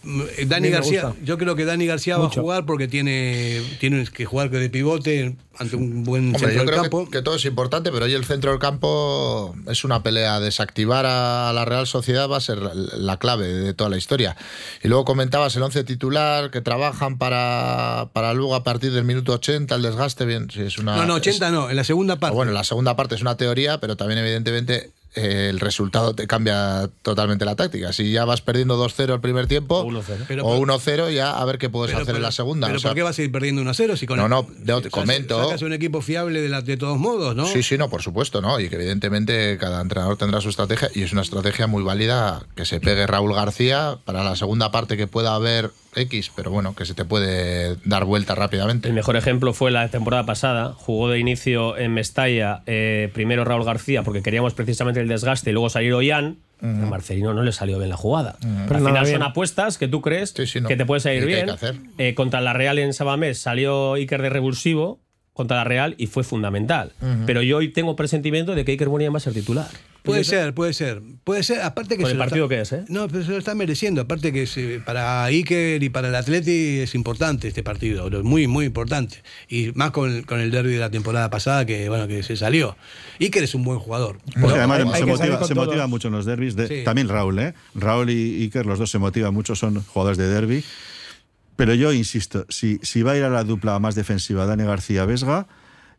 A: Dani García,
F: gusta.
A: yo creo que Dani García
F: Mucho.
A: va a jugar porque tiene, tiene que jugar de pivote ante un buen
C: Hombre,
A: centro
C: yo
A: del
C: creo
A: campo.
C: que, que todo es importante, pero hoy el centro del campo es una pelea. Desactivar a la Real Sociedad va a ser la, la clave de toda la historia. Y luego comentabas el 11 titular, que trabajan para, para luego a partir del minuto 80, el desgaste. Bien, sí, es una.
A: no, no, 80
C: es-
A: no, en la segunda
C: Ah,
A: parte.
C: bueno, la segunda parte es una teoría, pero también evidentemente eh, el resultado te cambia totalmente la táctica. Si ya vas perdiendo 2-0 el primer tiempo
B: O 1-0.
A: Pero-
C: o 1-0, ya a ver qué puedes
A: Pero-
C: hacer en la segunda.
A: Pero
C: O sea,
A: ¿por qué vas a ir perdiendo 1 a 0? Si con
C: No,
A: el-
C: no, de- te comento.
A: Sacas un equipo fiable de, la- de todos modos, ¿no?
C: Sí, sí, no, por supuesto, ¿no? Y que evidentemente cada entrenador tendrá su estrategia y es una estrategia muy válida que se pegue Raúl García para la segunda parte que pueda haber X, pero bueno, que se te puede dar vuelta rápidamente.
B: El mejor ejemplo fue la temporada pasada. Jugó de inicio en Mestalla, eh, primero Raúl García, porque queríamos precisamente el desgaste, y luego salir Ollán. A Marcelino no le salió bien la jugada.
F: Pero
B: Al final
F: bien.
B: son apuestas que tú crees
C: Sí, sí, no.
B: que te puede salir
C: ¿Y qué hay
B: bien. Eh, contra la Real en Sabamés salió Iker de revulsivo contra la Real y fue fundamental. Pero yo hoy tengo presentimiento de que Iker Muniain va a ser titular.
A: Puede ser, puede ser. Puede ser, aparte que
B: Con
A: se
B: el partido
A: está-
B: que es, ¿eh?
A: No, pero se lo está mereciendo. Aparte que se- para Iker y para el Atleti es importante este partido. Muy, muy importante. Y más con, el- con el derby de la temporada pasada que, bueno, que se salió. Iker es un buen jugador.
G: Porque además
F: hay-
G: se,
F: hay salir
G: motiva, se motiva mucho en los derbis. de-
A: Sí.
G: También Raúl, ¿eh? Raúl y Iker, los dos se motivan mucho, son jugadores de derby. Pero yo insisto, si, si va a ir a la dupla más defensiva Dani García-Vesga,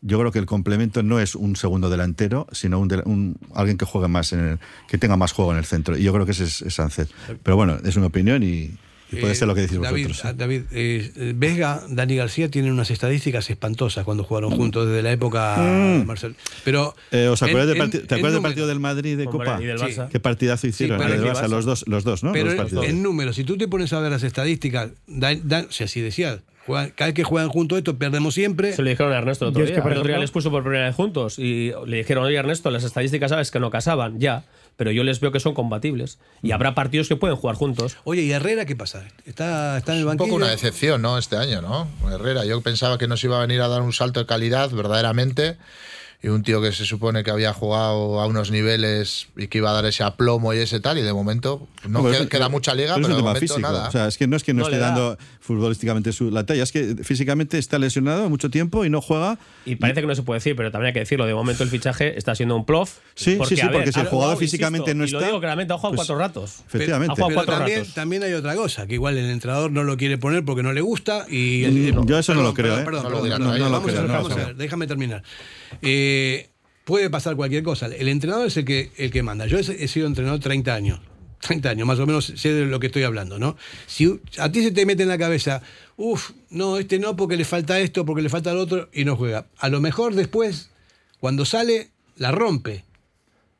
G: yo creo que el complemento no es un segundo delantero, sino un, un- alguien que juegue más en el, que tenga más juego en el centro. Y yo creo que ese es, es Sánchez. Pero bueno, es una opinión y, y puede
A: Eh,
G: ser lo que decís
A: David,
G: vosotros. ¿eh?
A: ah, David, eh, eh, Vesga, Dani García tienen unas estadísticas espantosas cuando jugaron juntos desde la época de Marcel. Pero
G: Eh, ¿Os acuerdáis
A: en-
G: del ¿Te acuerdas del partido del Madrid de Copa?
B: y del
A: Sí.
B: Barça.
G: ¿Qué partidazo hicieron?
A: pero
G: El Barça,
B: Barça.
G: los dos, los dos, ¿no?
A: Pero
G: Los
A: en-
G: partidos.
A: en números, si tú te pones a ver las estadísticas, Dan- si decías, juegan- cada vez que juegan juntos esto, perdemos siempre.
B: Se lo dijeron a Ernesto el otro
F: es
B: día.
F: que,
B: el otro día les puso por primera vez juntos y le dijeron, oye Ernesto, las estadísticas sabes que no casaban, ya, pero yo les veo que son compatibles y habrá partidos que pueden jugar juntos.
A: Oye, ¿y Herrera qué pasa? ¿Está, está en el
C: Un
A: banquillo?
C: poco una decepción, ¿no? Este año, ¿no? Herrera, yo pensaba que nos iba a venir a dar un salto de calidad, verdaderamente. Y un tío que se supone que había jugado a unos niveles y que iba a dar ese aplomo y ese tal, y de momento no queda, queda mucha liga,
G: pero
C: pero, de momento
G: físico.
C: nada.
G: O sea, es que no es que no,
B: No
G: esté dando futbolísticamente su, la talla, es que físicamente está lesionado mucho tiempo y no juega.
B: Y parece que no se puede decir, pero también hay que decirlo. De momento el fichaje está siendo un plof.
G: Sí, sí, sí,
B: a ver,
G: porque si el jugador
B: jugado,
G: físicamente
B: insisto,
G: no
B: y lo
G: está,
B: digo claramente, ha jugado
G: pues,
B: cuatro ratos.
G: Efectivamente.
B: Ha jugado
A: Pero también,
B: ratos.
A: también hay otra cosa, que igual el entrenador no lo quiere poner porque no le gusta y... el-
G: Mm, yo eso no lo creo,
A: perdón,
G: ¿eh?
A: Perdón,
C: No lo
A: perdón, perdón,
C: no
G: creo, no
A: déjame terminar. Eh, puede pasar cualquier cosa. El entrenador es el que, el que manda. Yo he, sido entrenador 30 años. 30 años, más o menos sé de lo que estoy hablando, ¿no? Si a ti se te mete en la cabeza, uff, no, este no porque le falta esto, porque le falta lo otro, y no juega. A lo mejor después, cuando sale, la rompe.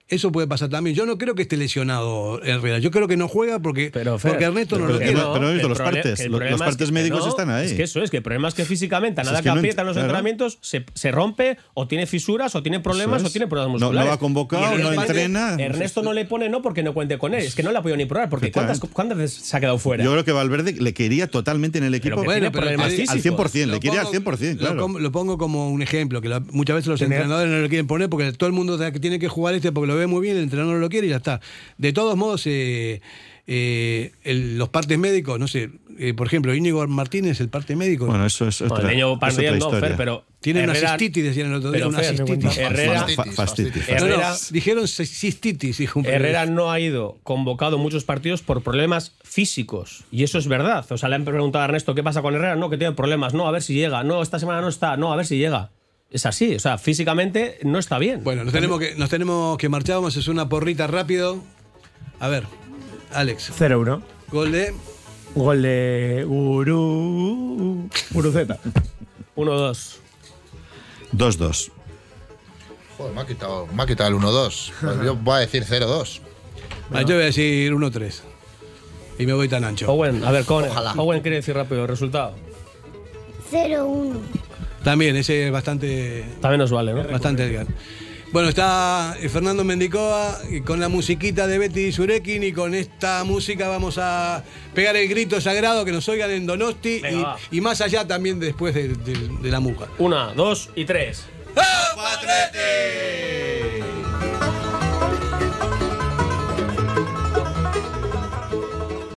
A: Eso puede pasar también. Yo no creo que esté lesionado Herrera. Yo creo que no juega porque,
B: Pero, Fer,
A: porque Ernesto no
G: pero-
A: lo
G: pero-
A: quiere.
G: pero- pero los partes, los-
B: es
G: partes
B: que-
G: médicos
B: no,
G: están ahí.
B: Es que eso es, que el problema es que físicamente a nada
G: es
B: que,
G: que no
B: aprieta en los
G: claro.
B: entrenamientos se, se rompe o tiene fisuras o tiene problemas o tiene problemas
G: No- no
B: musculares.
G: va convocado, no entrena.
B: Ernesto no le pone no porque no cuente con él. Es que no le ha podido ni probar porque ¿cuántas. ¿cuántas veces se ha quedado fuera?
G: Yo creo que Valverde le quería totalmente en el equipo.
B: que
A: Bueno,
B: tiene
A: pero
G: al 100%, le quería al
A: pongo-
G: 100%,
A: lo
G: claro.
A: Lo, pongo como un ejemplo, que lo- muchas veces los entrenadores no lo quieren poner porque todo el mundo sabe que tiene que jugar este porque lo ve muy bien, el entrenador no lo quiere y ya está. De todos modos, eh, eh, el- los partes médicos, no sé, eh, por ejemplo, Íñigo Martínez, el parte médico,
G: Bueno, eso es otra,
B: Bueno, no,
G: historia.
B: Fer, pero
A: tiene una
B: Herrera-
A: cistitis, decían el otro día,
B: pero
A: una
B: Fer,
A: cistitis.
B: Herrera,
G: Fa- fa- fastitis.
A: No, no,
B: Herrera-
A: dijeron cistitis, dijo un
B: Herrera no ha ido convocado muchos partidos por problemas físicos. Y eso es verdad. O sea, le han preguntado a Ernesto qué pasa con Herrera. No, que tiene problemas. No, a ver si llega. No, esta semana no está. No, a ver si llega. Es así. O sea, físicamente no está bien.
A: Bueno, nos tenemos que, nos tenemos que marchar, vamos a hacer una porrita rápido. A ver, Alex,
F: 0-1.
A: gol de...
F: Gol de Uru. Uruceta.
B: 1-2.
G: 2-2.
C: Joder, me ha quitado, me ha quitado el 1-2. Pues yo voy a decir 0-2.
A: Ah, yo voy a decir 1-3. Y me voy tan ancho.
B: Owen, a ver, con
C: Ojalá.
B: Owen quiere decir rápido el resultado.
J: 0-1.
A: También, ese es bastante...
B: También nos vale, ¿no?
A: Bastante Edgar. Bueno, está eh, Fernando Mendicoa con la musiquita de Betty Surekin y con esta música vamos a pegar el grito sagrado que nos oigan en Donosti
B: Venga,
A: y, y más allá también después de, de- de la muja.
B: Una, dos y tres.